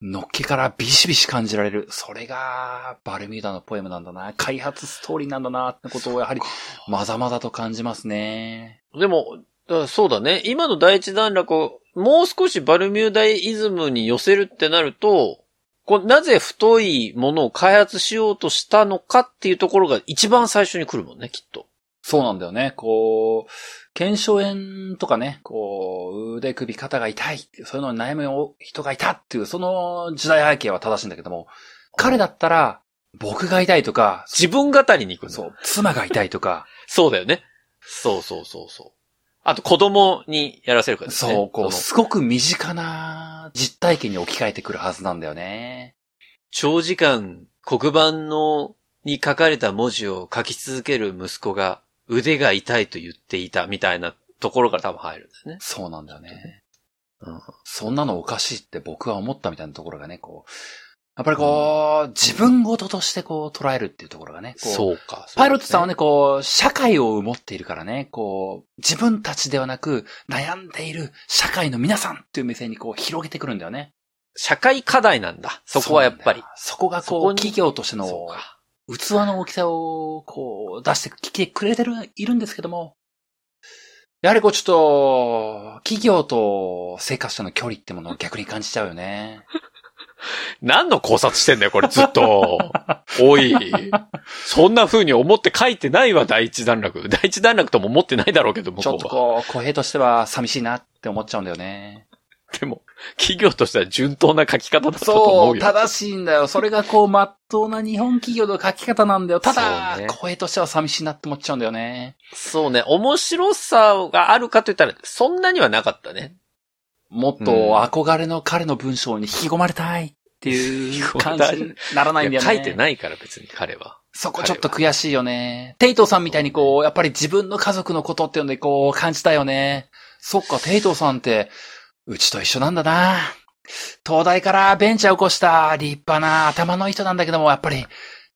のっけからビシビシ感じられる。それが、バルミューダのポエムなんだな。開発ストーリーなんだな、ってことをやはり、まざまざと感じますね。でも、だそうだね。今の第一段落を、もう少しバルミューダイズムに寄せるってなると、こうなぜ太いものを開発しようとしたのかっていうところが一番最初に来るもんね、きっと。そうなんだよね。こう、腱鞘炎とかね、こう、腕首肩が痛いっていう、そういうのに悩む人がいたっていう、その時代背景は正しいんだけども、彼だったら、僕が痛いとか、自分語りに行くそう、妻が痛いとか。そうだよね。そうそうそうそう。あと子供にやらせるからね。そう、こう、すごく身近な実体験に置き換えてくるはずなんだよね。長時間黒板のに書かれた文字を書き続ける息子が腕が痛いと言っていたみたいなところから多分入るんですね。そうなんだよね。うん、そんなのおかしいって僕は思ったみたいなところがね、こう、やっぱりこう、うん、自分ごととしてこう捉えるっていうところがね。うそうか、ね、パイロットさんはね、こう、社会を持っているからね、こう、自分たちではなく悩んでいる社会の皆さんっていう目線にこう広げてくるんだよね。社会課題なんだ。そこはやっぱり。そこがこう、企業としての器の大きさを、こう、出してきてくれてる、いるんですけども、やはりこうちょっと、企業と生活者の距離ってものを逆に感じちゃうよね。(laughs) 何の考察してんだよ、これずっと。(laughs) おい。そんな風に思って書いてないわ、第一段落。第一段落とも思ってないだろうけど、ちょっとこう、小平としては寂しいなって思っちゃうんだよね。でも、企業としては順当な書き方だと思うよ。そう、正しいんだよ。それがこう、まっとうな日本企業の書き方なんだよ。ただ、ね、声としては寂しいなって思っちゃうんだよね。そうね、面白さがあるかと言ったら、そんなにはなかったね。もっと憧れの彼の文章に引き込まれたいっていう感じにならないんだよね。書いてないから別に彼は。そこちょっと悔しいよね。テイトーさんみたいにこう、やっぱり自分の家族のことっていうのでこう感じたよね。そっか、テイトーさんって、うちと一緒なんだな。東大からベンチャー起こした立派な頭のいい人なんだけども、やっぱり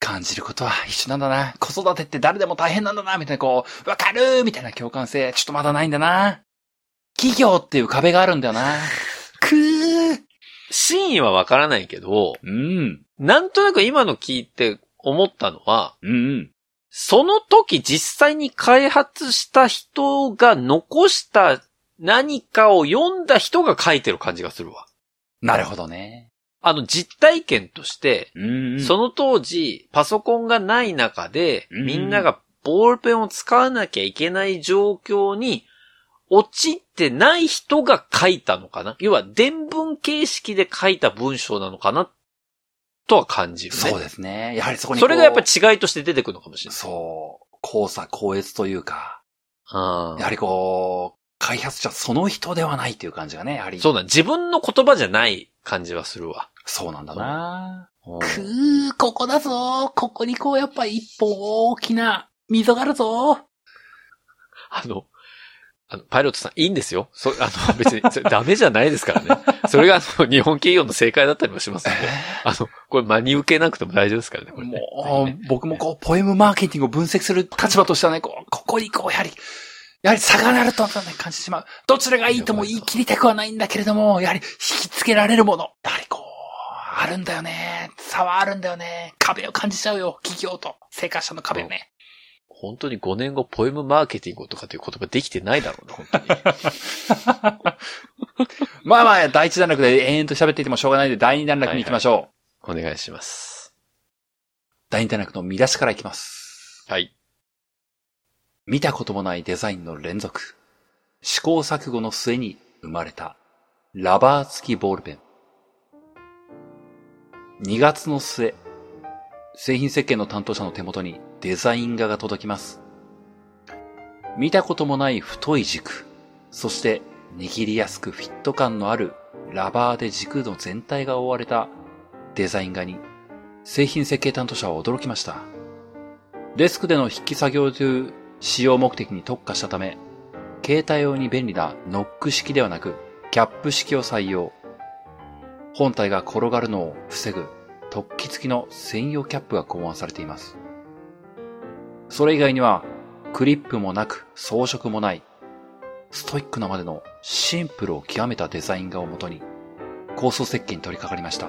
感じることは一緒なんだな。子育てって誰でも大変なんだな、みたいなこう、わかるみたいな共感性、ちょっとまだないんだな。企業っていう壁があるんだよな。くー。真意はわからないけど、うん。なんとなく今の聞いて思ったのは、うん、うん。その時実際に開発した人が残した何かを読んだ人が書いてる感じがするわ。なるほどね。あの実体験として、うんうん、その当時パソコンがない中で、うんうん、みんながボールペンを使わなきゃいけない状況に陥ってない人が書いたのかな？要は伝文形式で書いた文章なのかな？とは感じるね。そうですね。やはりそこにそれがやっぱり違いとして出てくるのかもしれない。そう。交差、交越というか。うん。やはりこう、開発者その人ではないっていう感じがね、やはり。そうだ、自分の言葉じゃない感じはするわ。そうなんだな。くー、ここだぞ。ここにこうやっぱ一本大きな溝があるぞ。あの、あの、パイロットさん、いいんですよ。そ、(laughs) あの、別に、ダメじゃないですからね。それが、あの、日本企業の正解だったりもしますので、あの、これ真に受けなくても大丈夫ですからね、これ、ね、もう、僕もこう、ポエムマーケティングを分析する立場としてはね、こう、ここにこう、やはり、やはり差がなると、ね、感じてしまう。どちらがいいとも言い切りたくはないんだけれども、やはり引きつけられるもの。やはりこう、あるんだよね。差はあるんだよね。壁を感じちゃうよ。企業と生活者の壁をね。本当に5年後、ポエムマーケティングとかっていう言葉できてないだろうな、本当に。(laughs) まあまあ、第一段落で延々と喋っていてもしょうがないんで、第二段落に行きましょう。はいはい、お願いします。第二段落の見出しからいきます。はい。見たこともないデザインの連続。試行錯誤の末に生まれたラバー付きボールペン。2月の末、製品設計の担当者の手元にデザイン画が届きます。見たこともない太い軸、そして握りやすくフィット感のあるラバーで軸の全体が覆われたデザイン画に製品設計担当者は驚きました。デスクでの筆記作業中、使用目的に特化したため、携帯用に便利なノック式ではなく、キャップ式を採用。本体が転がるのを防ぐ突起付きの専用キャップが考案されています。それ以外には、クリップもなく装飾もない、ストイックなまでのシンプルを極めたデザイン画をもとに、構想設計に取り掛かりました。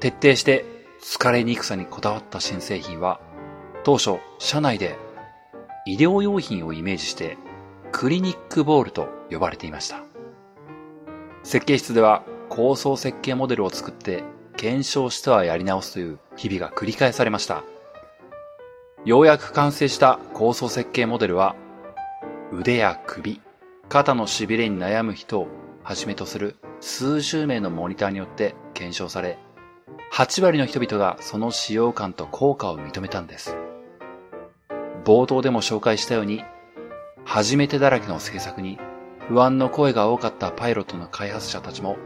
徹底して疲れにくさにこだわった新製品は、当初、社内で医療用品をイメージして、クリニックボールと呼ばれていました。設計室では構想設計モデルを作って検証してはやり直すという日々が繰り返されました。ようやく完成した構想設計モデルは、腕や首、肩の痺れに悩む人をはじめとする数十名のモニターによって検証され、8割の人々がその使用感と効果を認めたんです。冒頭でも紹介したように、初めてだらけの制作に不安の声が多かったパイロットの開発者たちも、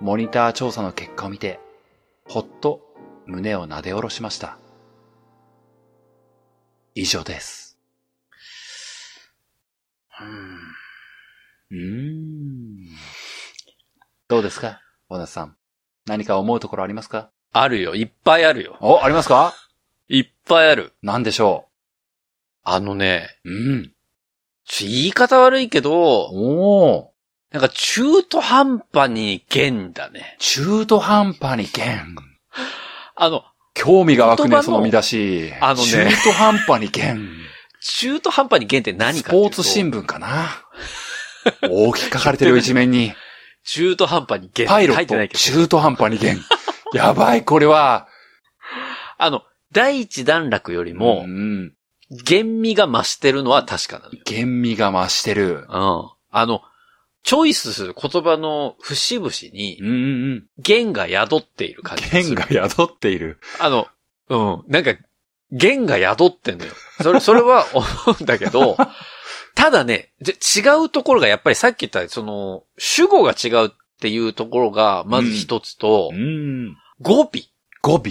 モニター調査の結果を見て、ほっと胸をなで下ろしました。以上です。うーん。どうですか？小田さん。何か思うところありますか？あるよ。いっぱいあるよ。お、ありますか？いっぱいある。何でしょあのね、ううん。ちょ言い方悪いけど、おー。なんか中途半端に弦だね。中途半端に弦。あの、興味が湧くね、その見出し。あのね中途半端に弦。中途半端に弦って何スかっていうとポーツ新聞かな。大きく書かれてるよ一面に。中途半端に弦パイロット、書いてないけど。中途半端に弦。やばい、これは。あの、第一段落よりもう、ん。厳味が増してるのは確かなのよ。厳味が増してる。うん。あの、チョイスする言葉の節々にうん、うんうん。弦が宿っている感じがする。弦が宿っている。あの、うん。なんか、弦が宿ってんのよ。それ、(laughs) それは思うんだけど、ただね、違うところがやっぱりさっき言った、その、主語が違うっていうところが、まず一つと、うん。語尾。語尾。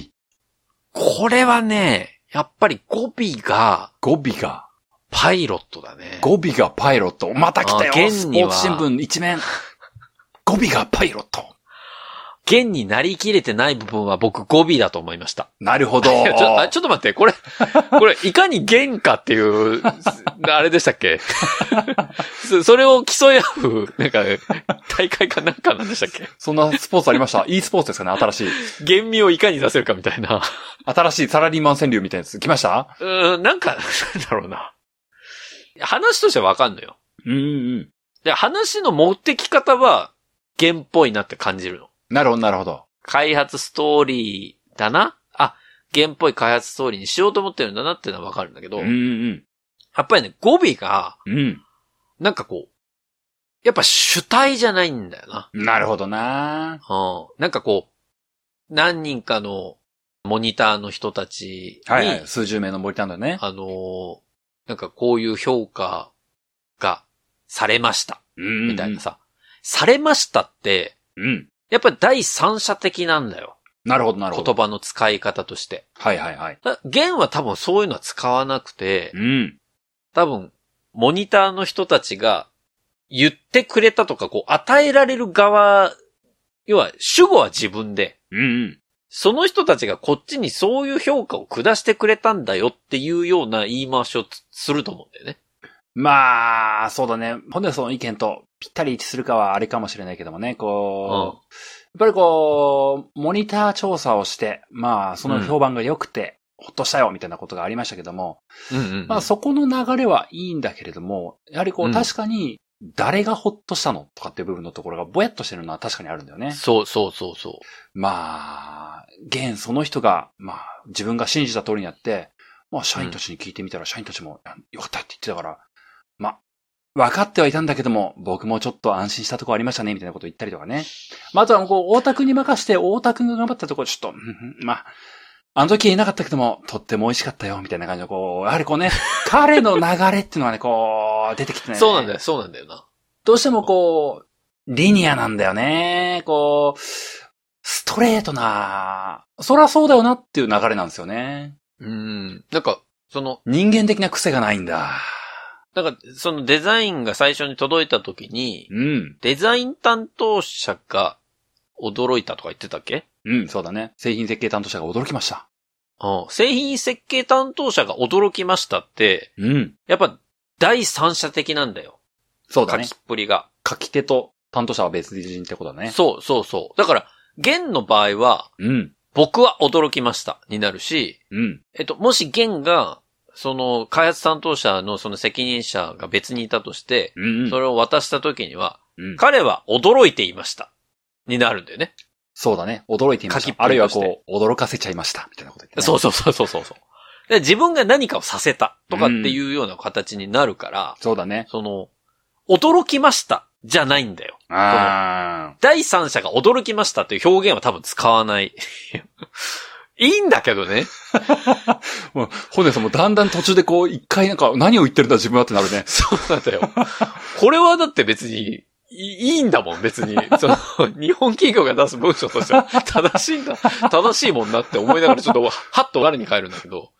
これはね、やっぱり語尾が語尾が。パイロットだね。語尾がパイロット。また来たよあ弦にはスポーツ新聞一面。語尾がパイロット。弦になりきれてない部分は僕語尾だと思いました。なるほど。(laughs) ちょあちょっと待って、これ、これ、いかに弦かっていう、(laughs) あれでしたっけ？(laughs) そそれを競い合う、なんか、大会かなんかなんでしたっけ？そんなスポーツありました ?e スポーツですかね？新しい。厳味をいかに出せるかみたいな。新しいサラリーマン川柳みたいなやつ来ました？うーん、なんか、なんだろうな。話としてはわかんのよ。うんうん。で、話の持ってき方は、弦っぽいなって感じるの。なるほど、なるほど。開発ストーリーだな？あ、弦っぽい開発ストーリーにしようと思ってるんだなっていうのはわかるんだけど、うんうんやっぱりね、語尾が、うん。なんかこう、やっぱ主体じゃないんだよな。うん。なるほどなうん。なんかこう、何人かのモニターの人たちに、はいはい。数十名のモニターだね。あのーなんかこういう評価がされました、うんみたいな。さ。されましたって、うん。やっぱり第三者的なんだよ。なるほど、なるほど。言葉の使い方として。はいはいはい。だ弦は多分そういうのは使わなくて、うん。多分、モニターの人たちが言ってくれたとか、こう、与えられる側、要は、主語は自分で、うんうん。その人たちがこっちにそういう評価を下してくれたんだよっていうような言い回しをつすると思うんだよね。まあ、そうだね。本でその意見とぴったり一致するかはあれかもしれないけどもね、こう、やっぱりこう、モニター調査をして、まあ、その評判が良くて、ほっとしたよ、みたいなことがありましたけども、うんうんうん。まあそこの流れはいいんだけれども、やはりこううん。確かに、誰がほっとしたのとかっていう部分のところがぼやっとしてるのは確かにあるんだよね。そうそうそうそまあ、現その人が、まあ、自分が信じた通りにやって、まあ、社員たちに聞いてみたら、社員たちも、あよかったって言ってたから、まあ、分かってはいたんだけども、僕もちょっと安心したところありましたね、みたいなこと言ったりとかね。まあ、あとは、こう、大田くんに任して、大田くんが頑張ったところ、ちょっと、まあ、あの時はいなかったけども、とっても美味しかったよ、みたいな感じの、こう、やはりこうね、(laughs) 彼の流れっていうのはね、こう、出てきてう。ね。そうなんだよ、そうなんだよな。どうしてもこう、リニアなんだよね。こう、ストレートな、そらそうだよなっていう流れなんですよね。うん。なんか、その、人間的な癖がないんだ。なんか、そのデザインが最初に届いた時に、うん。デザイン担当者が驚いたとか言ってたっけ？うん、そうだね。製品設計担当者が驚きました。うん。製品設計担当者が驚きましたって、うん。やっぱ第三者的なんだよ。そうだね書き。っぷりが。書き手と担当者は別人ってことだね。そうそうそう。だから、弦の場合は、うん。僕は驚きましたになるし、うん。えっと、もし弦が、その、開発担当者のその責任者が別にいたとして、うん、うん。それを渡した時には、うん彼は驚いていました。になるんだよね。そうだね。驚いていまし。たぷあるいはこう、驚かせちゃいました。みたいなこと言って、ね。そうそうそうそうそう。で自分が何かをさせたとかっていうような形になるから、そうだね。その、驚きましたじゃないんだよ。あ第三者が驚きましたっていう表現は多分使わない。いいんだけどね。あ。(laughs) もう、ホネさんもだんだん途中でこう、一回なんか、何を言ってるんだ自分はってなるね。(laughs) そうなんだよ。これはだって別に、いいいんだもん、別に。その、日本企業が出す文章としては正しいんだ、正しいもんなって思いながらちょっと、はっと我に返るんだけど。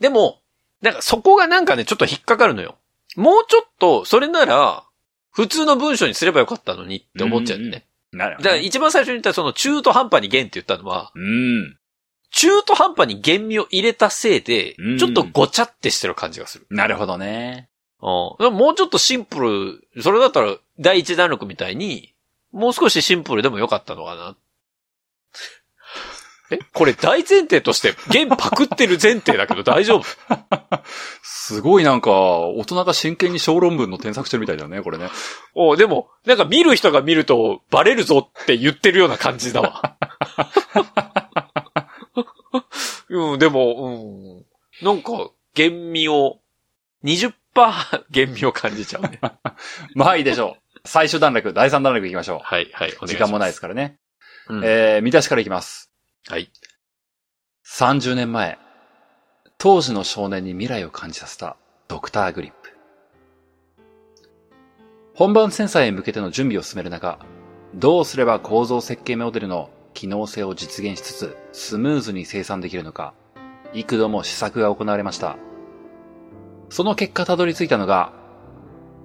でも、なんかそこがなんかね、ちょっと引っかかるのよ。もうちょっと、それなら、普通の文章にすればよかったのにって思っちゃうよね。なるほど、だからね。一番最初に言ったその中途半端に弦って言ったのは、うん。中途半端に弦味を入れたせいでうん、ちょっとごちゃってしてる感じがする。なるほどね。うん。でももうちょっとシンプル、それだったら第一弾力みたいに、もう少しシンプルでもよかったのかな。え？これ大前提として、弦パクってる前提だけど大丈夫？(laughs) すごいなんか、大人が真剣に小論文の添削してるみたいだよね、これね。おでも、なんか見る人が見るとバレるぞって言ってるような感じだわ。(laughs) うん、でも、うん。なんか、厳味を、20%厳味を感じちゃうね。(laughs) まあいいでしょう。最終段落、第三段落行きましょはい、はい、お願いしう。ます時間もないですからね。うんえー、見出しからいきます。はい。30年前、当時の少年に未来を感じさせたドクターグリップ。本番センサーへ向けての準備を進める中、どうすれば構造設計モデルの機能性を実現しつつスムーズに生産できるのか、幾度も試作が行われました。その結果たどり着いたのが、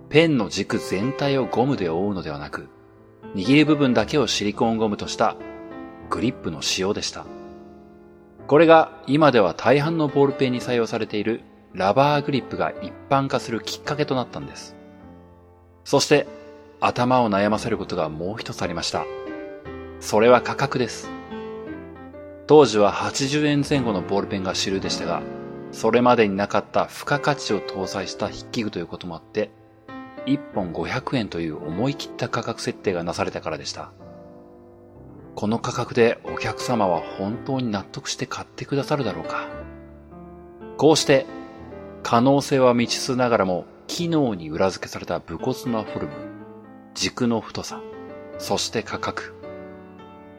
ペンの軸全体をゴムで覆うのではなく、握り部分だけをシリコンゴムとしたグリップの使用でした。これが今では大半のボールペンに採用されているラバーグリップが一般化するきっかけとなったんです。そして頭を悩ませることがもう一つありました。それは価格です。当時は80円前後のボールペンが主流でしたが、それまでになかった付加価値を搭載した筆記具ということもあって、1本500円という思い切った価格設定がなされたからでした。この価格でお客様は本当に納得して買ってくださるだろうか。こうして、可能性は未知数ながらも、機能に裏付けされた武骨なフォルム、軸の太さ、そして価格。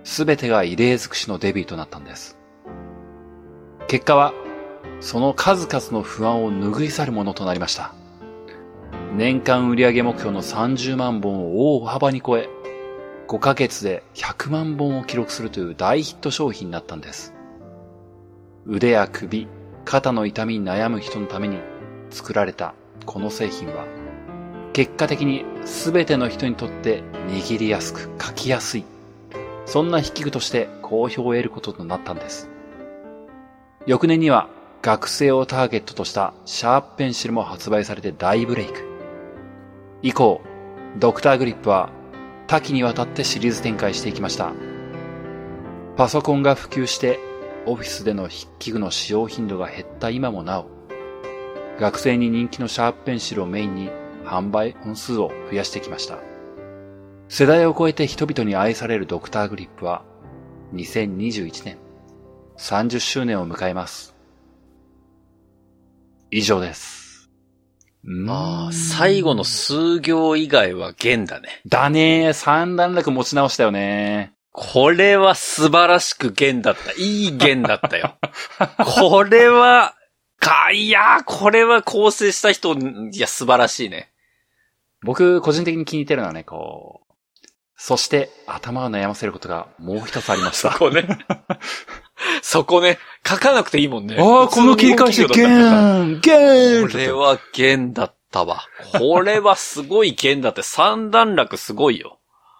すべてが異例尽くしのデビューとなったんです。結果は、その数々の不安を拭い去るものとなりました。年間売上目標の30万本を大幅に超え、5ヶ月で100万本を記録するという大ヒット商品になったんです。腕や首、肩の痛みに悩む人のために作られたこの製品は、結果的に全ての人にとって握りやすく書きやすい、そんな筆記具として好評を得ることとなったんです。翌年には学生をターゲットとしたシャープペンシルも発売されて大ブレイク。以降、ドクターグリップは多岐にわたってシリーズ展開していきました。パソコンが普及してオフィスでの筆記具の使用頻度が減った今もなお、学生に人気のシャープペンシルをメインに販売本数を増やしてきました。世代を超えて人々に愛されるドクターグリップは2021年30周年を迎えます。以上です。ああ、最後の数行以外は弦だね。だねー。三段落持ち直したよね。これは素晴らしく弦だった。いい弦だったよ。これは、か、いやー、これは構成した人、いや、素晴らしいね。僕、個人的に気に入ってるのはね、こう、そして頭を悩ませることがもう一つありました。そこね。(laughs) そこね。書かなくていいもんね。ああ、この切り返し、ゲ普通の日本企業だったらーンゲーンこれは弦だったわ。これはすごい弦だって三段落すごいよ。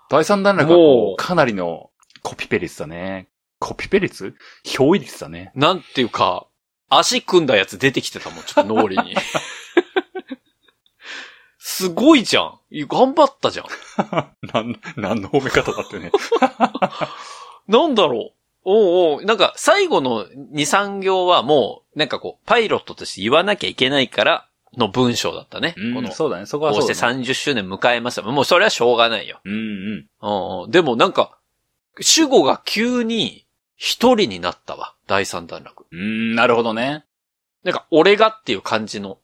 第三段落はかなりのコピペ率だね。コピペ率？表意率だね。なんていうか、足組んだやつ出てきてたもん、ちょっと脳裏に。(laughs) すごいじゃん。頑張ったじゃん。(laughs) なん、なんの褒め方だってね。(laughs) なんだろう。おうおう、なんか最後の2、3行はもう、なんかこう、パイロットとして言わなきゃいけないからの文章だったね。この、そうだね。そこはこうしてそうだ、ね。30周年迎えました。もうそれはしょうがないよ。うんうん。うんうん、でもなんか、主語が急に一人になったわ。第三段落。うーん、なるほどね。なんか、俺がっていう感じの。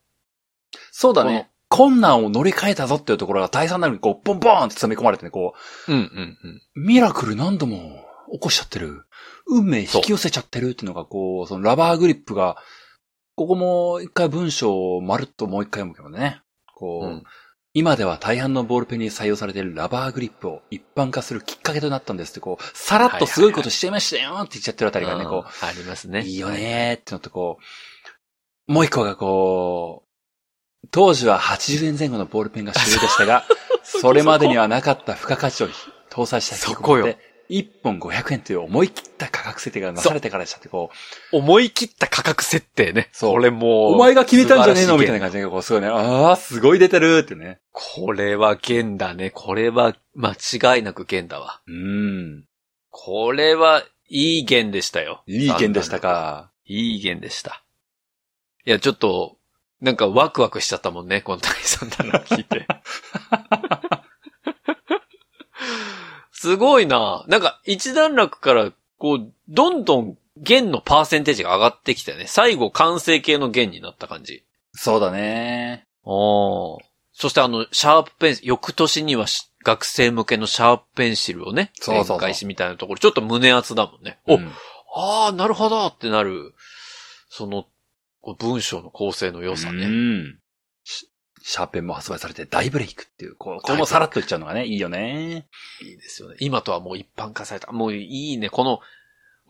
そうだね。困難を乗り換えたぞっていうところが第三なのにこう、ボンボーンって詰め込まれてね、こうんうんうん。う、ミラクル何度も起こしちゃってる。運命引き寄せちゃってるっていうのがこう、そのラバーグリップが、ここも一回文章をまるっともう一回読むけどね。こう、うん今では大半のボールペンに採用されているラバーグリップを一般化するきっかけとなったんですって、こう、さらっとすごいことしちゃいましたよって言っちゃってるあたりがね、うんこありますう、ね。いいよねーってのとこう、もう一個がこう、当時は80円前後のボールペンが主流でしたが、(laughs) それまでにはなかった付加価値を搭載したそこよで、1本500円という思い切った価格設定がなされてからでしたって、こう、思い切った価格設定ね。そうこれもう。お前が決めたんじゃねえのみたいなな。感じで、こう、すごいね、ああ、すごい出てるってね。これは弦だね。これは間違いなく弦だわ。うーん。これはいい弦でしたよ。いい意見でしたか。いい弦でした。いや、ちょっと、なんかワクワクしちゃったもんね、この第三弾の聞いて。(laughs) すごいななんか一段落から、こう、どんどん弦のパーセンテージが上がってきたよね。最後完成形の弦になった感じ。そうだね。おそしてあの、シャープペンシル、翌年にはし学生向けのシャープペンシルをね、そうそうそう展開しみたいなところ、ちょっと胸熱だもんね。お、うんああ、なるほどってなる、その、文章の構成の良さうね。ん。シシャーペンも発売されて大ブレイクっていう、こう、これもさらっと言っちゃうのがね、いいよね。いいですよね。今とはもう一般化された。もういいね。この、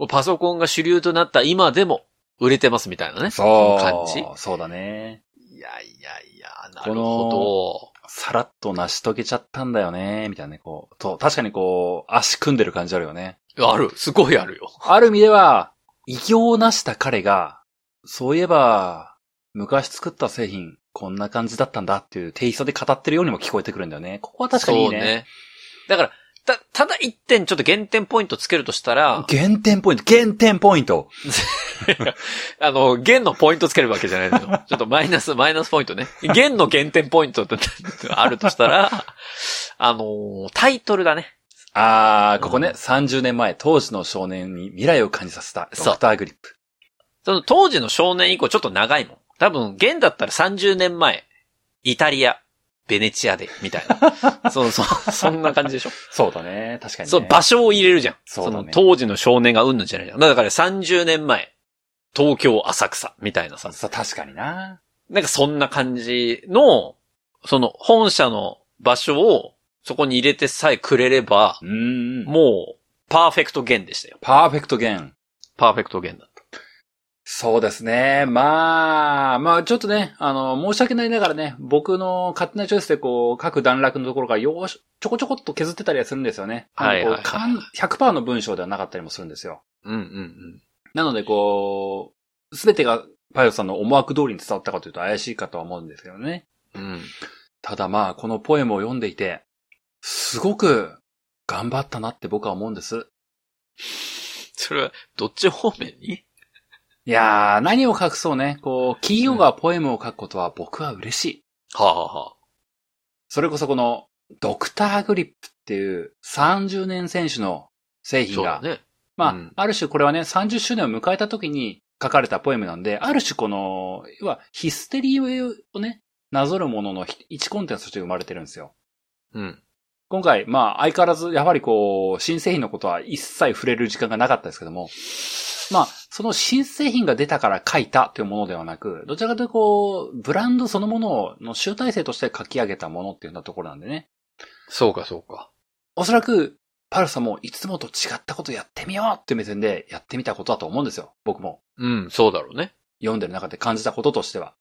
パソコンが主流となった今でも売れてますみたいなね。そう。感じ。いそうだね。やいやいや、なるほさらっと成し遂げちゃったんだよね、みたいなね、こう、と、確かにこう、足組んでる感じあるよね。ど。ある。すごいあるよ。ある意味では、異業を成した彼が、そういえば、昔作った製品、こんな感じだったんだっていうテイストで語ってるようにも聞こえてくるんだよね。ここは確かにいいね。そうね。だから、た、ただ一点ちょっと減点ポイントつけるとしたら、減点ポイント、減点ポイント。(laughs) あの、減のポイントつけるわけじゃないのよ。(laughs) ちょっとマイナス、マイナスポイントね。減の減点ポイントってあるとしたら、(laughs) あのータイトルだね。あー、ここね、うん30年前、当時の少年に未来を感じさせた、ドクターグリップ。その当時の少年以降ちょっと長いもん。多分、現だったら30年前、イタリア、ベネチアで、みたいな。(laughs) そうそう、そんな感じでしょ？そうだね、確かに、ね。そう、場所を入れるじゃん。そうだねの当時の少年がうんぬんじゃないじゃん。だから30年前、東京浅草、みたいなさ。さ確かにな。なんかそんな感じの、その本社の場所をそこに入れてさえくれれば、う。もう、パーフェクトゲンでしたよ。パーフェクトゲン。パーフェクトゲンだ。そうですね。まあ、まあちょっとね、あの、申し訳ないながらね、僕の勝手なチョイスでこう、各段落のところからよーし、ちょこちょこっと削ってたりはするんですよね。はいはいはいこうかん100%の文章ではなかったりもするんですよ。うんうんうん。なのでこう、すべてがパイロさんの思惑通りに伝わったかというと怪しいかとは思うんですけどね。うん。ただまあ、このポエムを読んでいて、すごく頑張ったなって僕は思うんです。それは、どっち方面に？いやー、何を隠そうね。こう、企業がポエムを書くことは僕は嬉しい。はあ、はあはあ、それこそこの、ドクターグリップっていう30年選手の製品が、ね。まあ、うんある種これはね、30周年を迎えた時に書かれたポエムなんで、ある種この、要はヒステリーをね、なぞるものの一コンテンツとして生まれてるんですよ。うん。今回、まあ、相変わらず、やはりこう、新製品のことは一切触れる時間がなかったですけども、まあ、その新製品が出たから書いたというものではなく、どちらかというとこう、ブランドそのものの集大成として書き上げたものっていうようなところなんでね。そうか、そうか。おそらく、パルさんもいつもと違ったことやってみようっていう目線でやってみたことだと思うんですよ。僕も。うん、そうだろうね。読んでる中で感じたこととしては。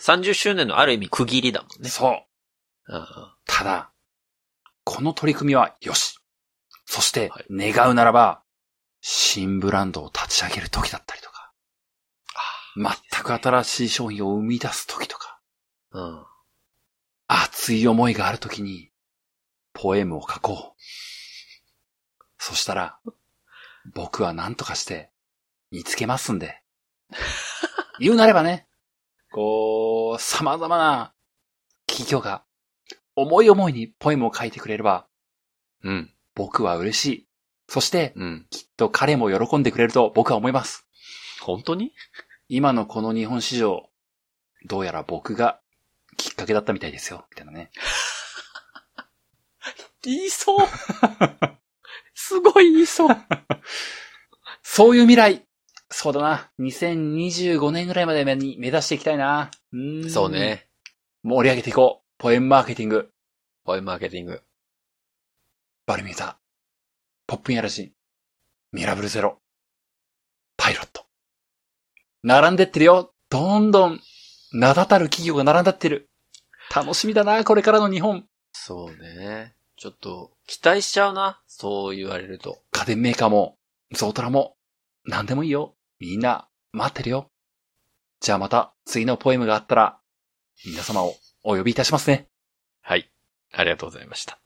30周年のある意味区切りだもんね。そう。うんただ、この取り組みはよし。そしてはい、願うならば、新ブランドを立ち上げる時だったりとか、全く新しい商品を生み出す時とか、うん。熱い思いがあるときに、ポエムを書こう。そしたら、僕は何とかして、見つけますんで。(laughs) 言うなればね、こう、様々な企業が、思い思いにポエムを書いてくれれば、うん。僕は嬉しい。そして、うん。きっと彼も喜んでくれると僕は思います。本当に？今のこの日本市場、どうやら僕がきっかけだったみたいですよ。みたいなね。(laughs) 言いそう。(laughs) すごい言いそう。(laughs) そういう未来、そうだな。2025年ぐらいまで目に目指していきたいな。うそう。ね。盛り上げていこう。ポエムマーケティング、ポエムマーケティング。バルミューダ、ポップインアラジン、ミラブルゼロ、パイロット。並んでってるよ。どんどん、名だたる企業が並んだってる。楽しみだな、これからの日本。そうね。ちょっと、期待しちゃうな。そう言われると。家電メーカーも、ゾウトラも、何でもいいよ。みんな、待ってるよ。じゃあまた、次のポエムがあったら、皆様をお呼びいたしますね。はい。ありがとうございました。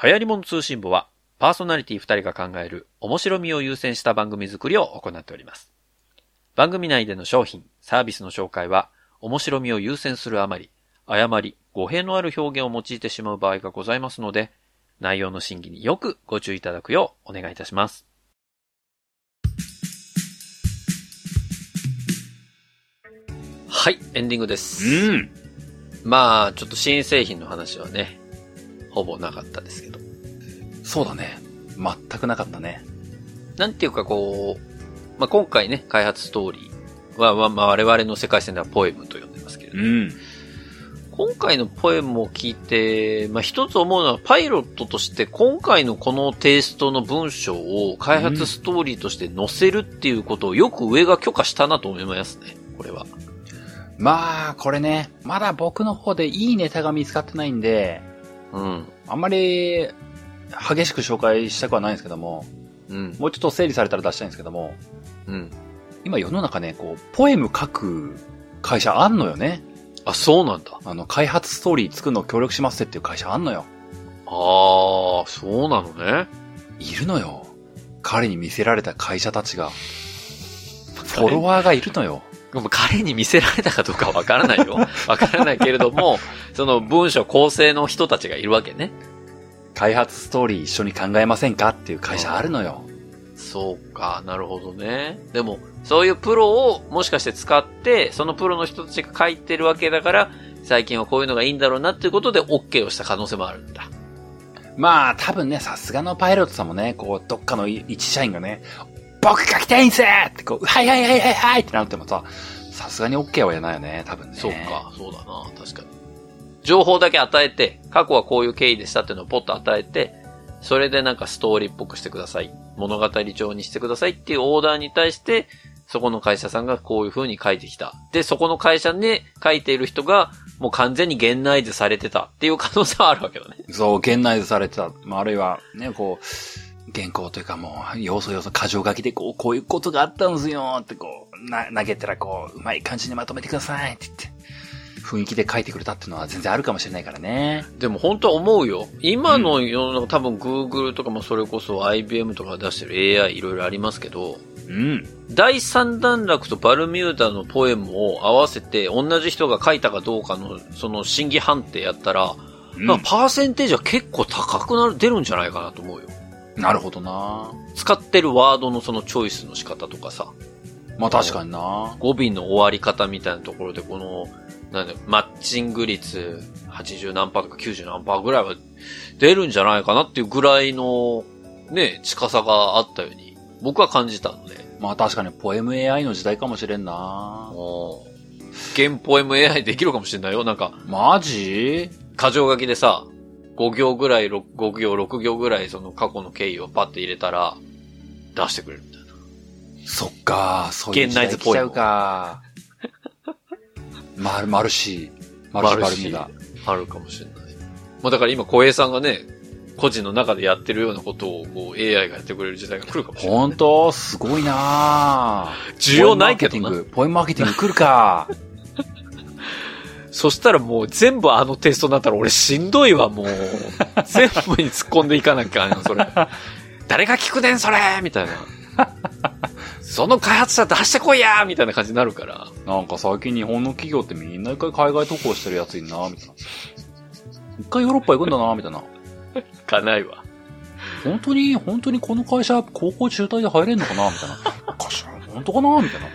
流行り物通信簿は、パーソナリティ2人が考える面白みを優先した番組作りを行っております。番組内での商品、サービスの紹介は、面白みを優先するあまり、誤り、語弊のある表現を用いてしまう場合がございますので、内容の審議によくご注意いただくようお願いいたします。はい、エンディングです。ん。まあ、ちょっと新製品の話はね、ほぼなかったですけど。そうだね。全くなかったね。なんていうかこう、まあ今回ね、開発ストーリーは、まあまあ我々の世界線ではポエムと呼んでますけれど、ん。今回のポエムを聞いて、まあ一つ思うのは、パイロットとして今回のこのテイストの文章を開発ストーリーとして載せるっていうことをよく上が許可したなと思いますね、これは。まあ、これね、まだ僕の方でいいネタが見つかってないんで、うん。あんまり、激しく紹介したくはないんですけども、うん。もうちょっと整理されたら出したいんですけども、うん。今世の中ね、こう、ポエム書く会社あんのよね。あ、そうなんだ。あの、開発ストーリー作るの協力しますっていう会社あんのよ。ああ、そうなのね。いるのよ。彼に見せられた会社たちが。フォロワーがいるのよ。彼に見せられたかどうかはわからないよ。(laughs) わからないけれども、その文章構成の人たちがいるわけね。開発ストーリー一緒に考えませんかっていう会社あるのよ。そうか、なるほどね。でも、そういうプロをもしかして使って、そのプロの人たちが書いてるわけだから、最近はこういうのがいいんだろうなっていうことで OK をした可能性もあるんだ。まあ、多分ね、さすがのパイロットさんもね、こう、どっかの一社員がね、僕書きたいんすってこう、はいはいはいはいはいってなってもさ、さすがに OK はやないよね、多分ね。そうか、そうだな、確かに。情報だけ与えて、過去はこういう経緯でしたっていうのをポッと与えて、それでなんかストーリーっぽくしてください。物語調にしてくださいっていうオーダーに対して、そこの会社さんがこういう風に書いてきた。で、そこの会社に書いている人が、もう完全にゲンナイズされてたっていう可能性はあるわけだね。そう、現内図されてた。まあ、あるいは、ね、こう、原稿というかもう、要素要素、箇条書きで、こう、こういうことがあったんですよってこう、な、投げたらこう、うまい感じにまとめてくださいって言って、雰囲気で書いてくれたっていうのは全然あるかもしれないからね。でも本当は思うよ。今の世の中、多分 Google とかもそれこそ IBM とかが出してる AI いろいろありますけど、うん。第三段落とバルミューダのポエムを合わせて同じ人が書いたかどうかのその審議判定やったら、うんまあパーセンテージは結構高くなる、出るんじゃないかなと思うよ。なるほどな。使ってるワードのそのチョイスの仕方とかさ、まあ確かにな。語尾の終わり方みたいなところでこの、なんマッチング率80何パーとか90何パーぐらいは出るんじゃないかなっていうぐらいのね、近さがあったように僕は感じたので、まあ確かにポエム AI の時代かもしれんな。もう、原ポエム AI できるかもしれないよ。なんか、マジ？箇条書きでさ、5行ぐらい、6 5行、6行ぐらいその過去の経緯をパッて入れたら、出してくれるみたいな。そっか、そういう時代来ちゃうか。マ (laughs) ル、マルシー。マルシーバルミューダ。あるかもしれない。まあだから今、小平さんがね、個人の中でやってるようなことをこう AI がやってくれる時代が来るかもしれない。本当すごいな需要ないけどな。ポイントマーケティング来るか。そしたらもう全部あのテストになったら俺しんどいわ、もう。(laughs) 全部に突っ込んでいかなきゃそれ。誰が聞くねん、それみたいな。(laughs) その開発者出してこいやみたいな感じになるから。なんか最近日本の企業ってみんな一回海外渡航してるやついんなみたいな。一回ヨーロッパ行くんだなみたいな。かないわ。本当に、本当にこの会社、高校中退で入れんのかなみたいな。かしら、本当かなみたいな。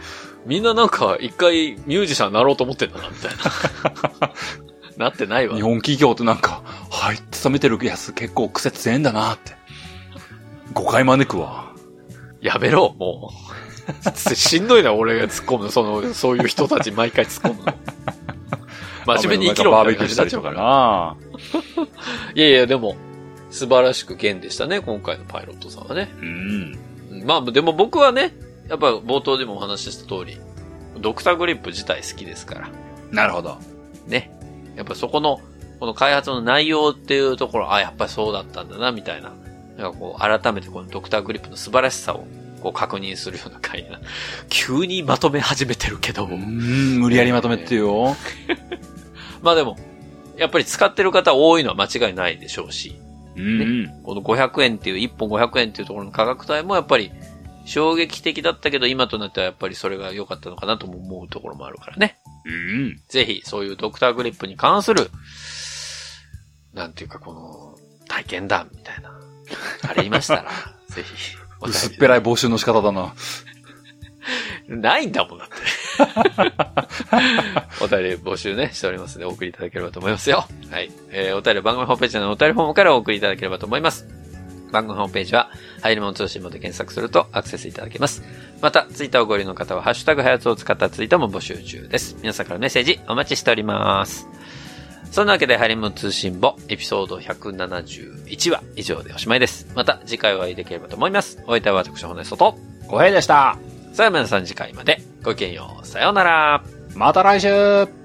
みんななんか一回ミュージシャンになろうと思ってんだな、みたいな。(laughs) なってないわ日。本企業ってなんか、はい、勤めてるやつ結構癖強えんだなって。誤解招くわ。やめろ、もう。しんどいな、俺が突っ込むの。その、そういう人たち毎回突っ込むの。真面目に生きろバーベみたいな感じになっちゃうキューしたりとから。かな。いやいや、でも、素晴らしく弦でしたね、今回のパイロットさんはね。うん。うんまあ、でも僕はね、やっぱ冒頭でもお話しした通り、ドクターグリップ自体好きですから。なるほど。ね。やっぱそこの、この開発の内容っていうところ、あ、やっぱりそうだったんだな、みたいな。なんかこう、改めてこのドクターグリップの素晴らしさを、こう確認するような回な。(laughs) 急にまとめ始めてるけど。うん、無理やりまとめてよ。(laughs) まあでも、やっぱり使ってる方多いのは間違いないでしょうし、うん。この500円っていう、1本500円っていうところの価格帯もやっぱり衝撃的だったけど、今となってはやっぱりそれが良かったのかなとも思うところもあるからね。うん。ぜひ、そういうドクターグリップに関する、なんていうかこの、体験談みたいな、ありましたら、(laughs) ぜひ、薄っぺらい募集の仕方だな。ないんだもんだって。(laughs) お便り募集ね、しておりますので、お送りいただければと思いますよ。はい。えー、お便りは番組ホームページのお便りフォームからお送りいただければと思います。番組ホームページは、入り物通信簿で検索するとアクセスいただけます。また、ツイッターをご利用の方は、ハッシュタグハヤツを使ったツイートも募集中です。皆さんからメッセージお待ちしております。そんなわけで、ハリモン通信簿、エピソード171話以上でおしまいです。また次回お会いできればと思います。お相手は私、ホネストと、小平でした。さあ皆さん次回までごきげんよう。さようなら。また来週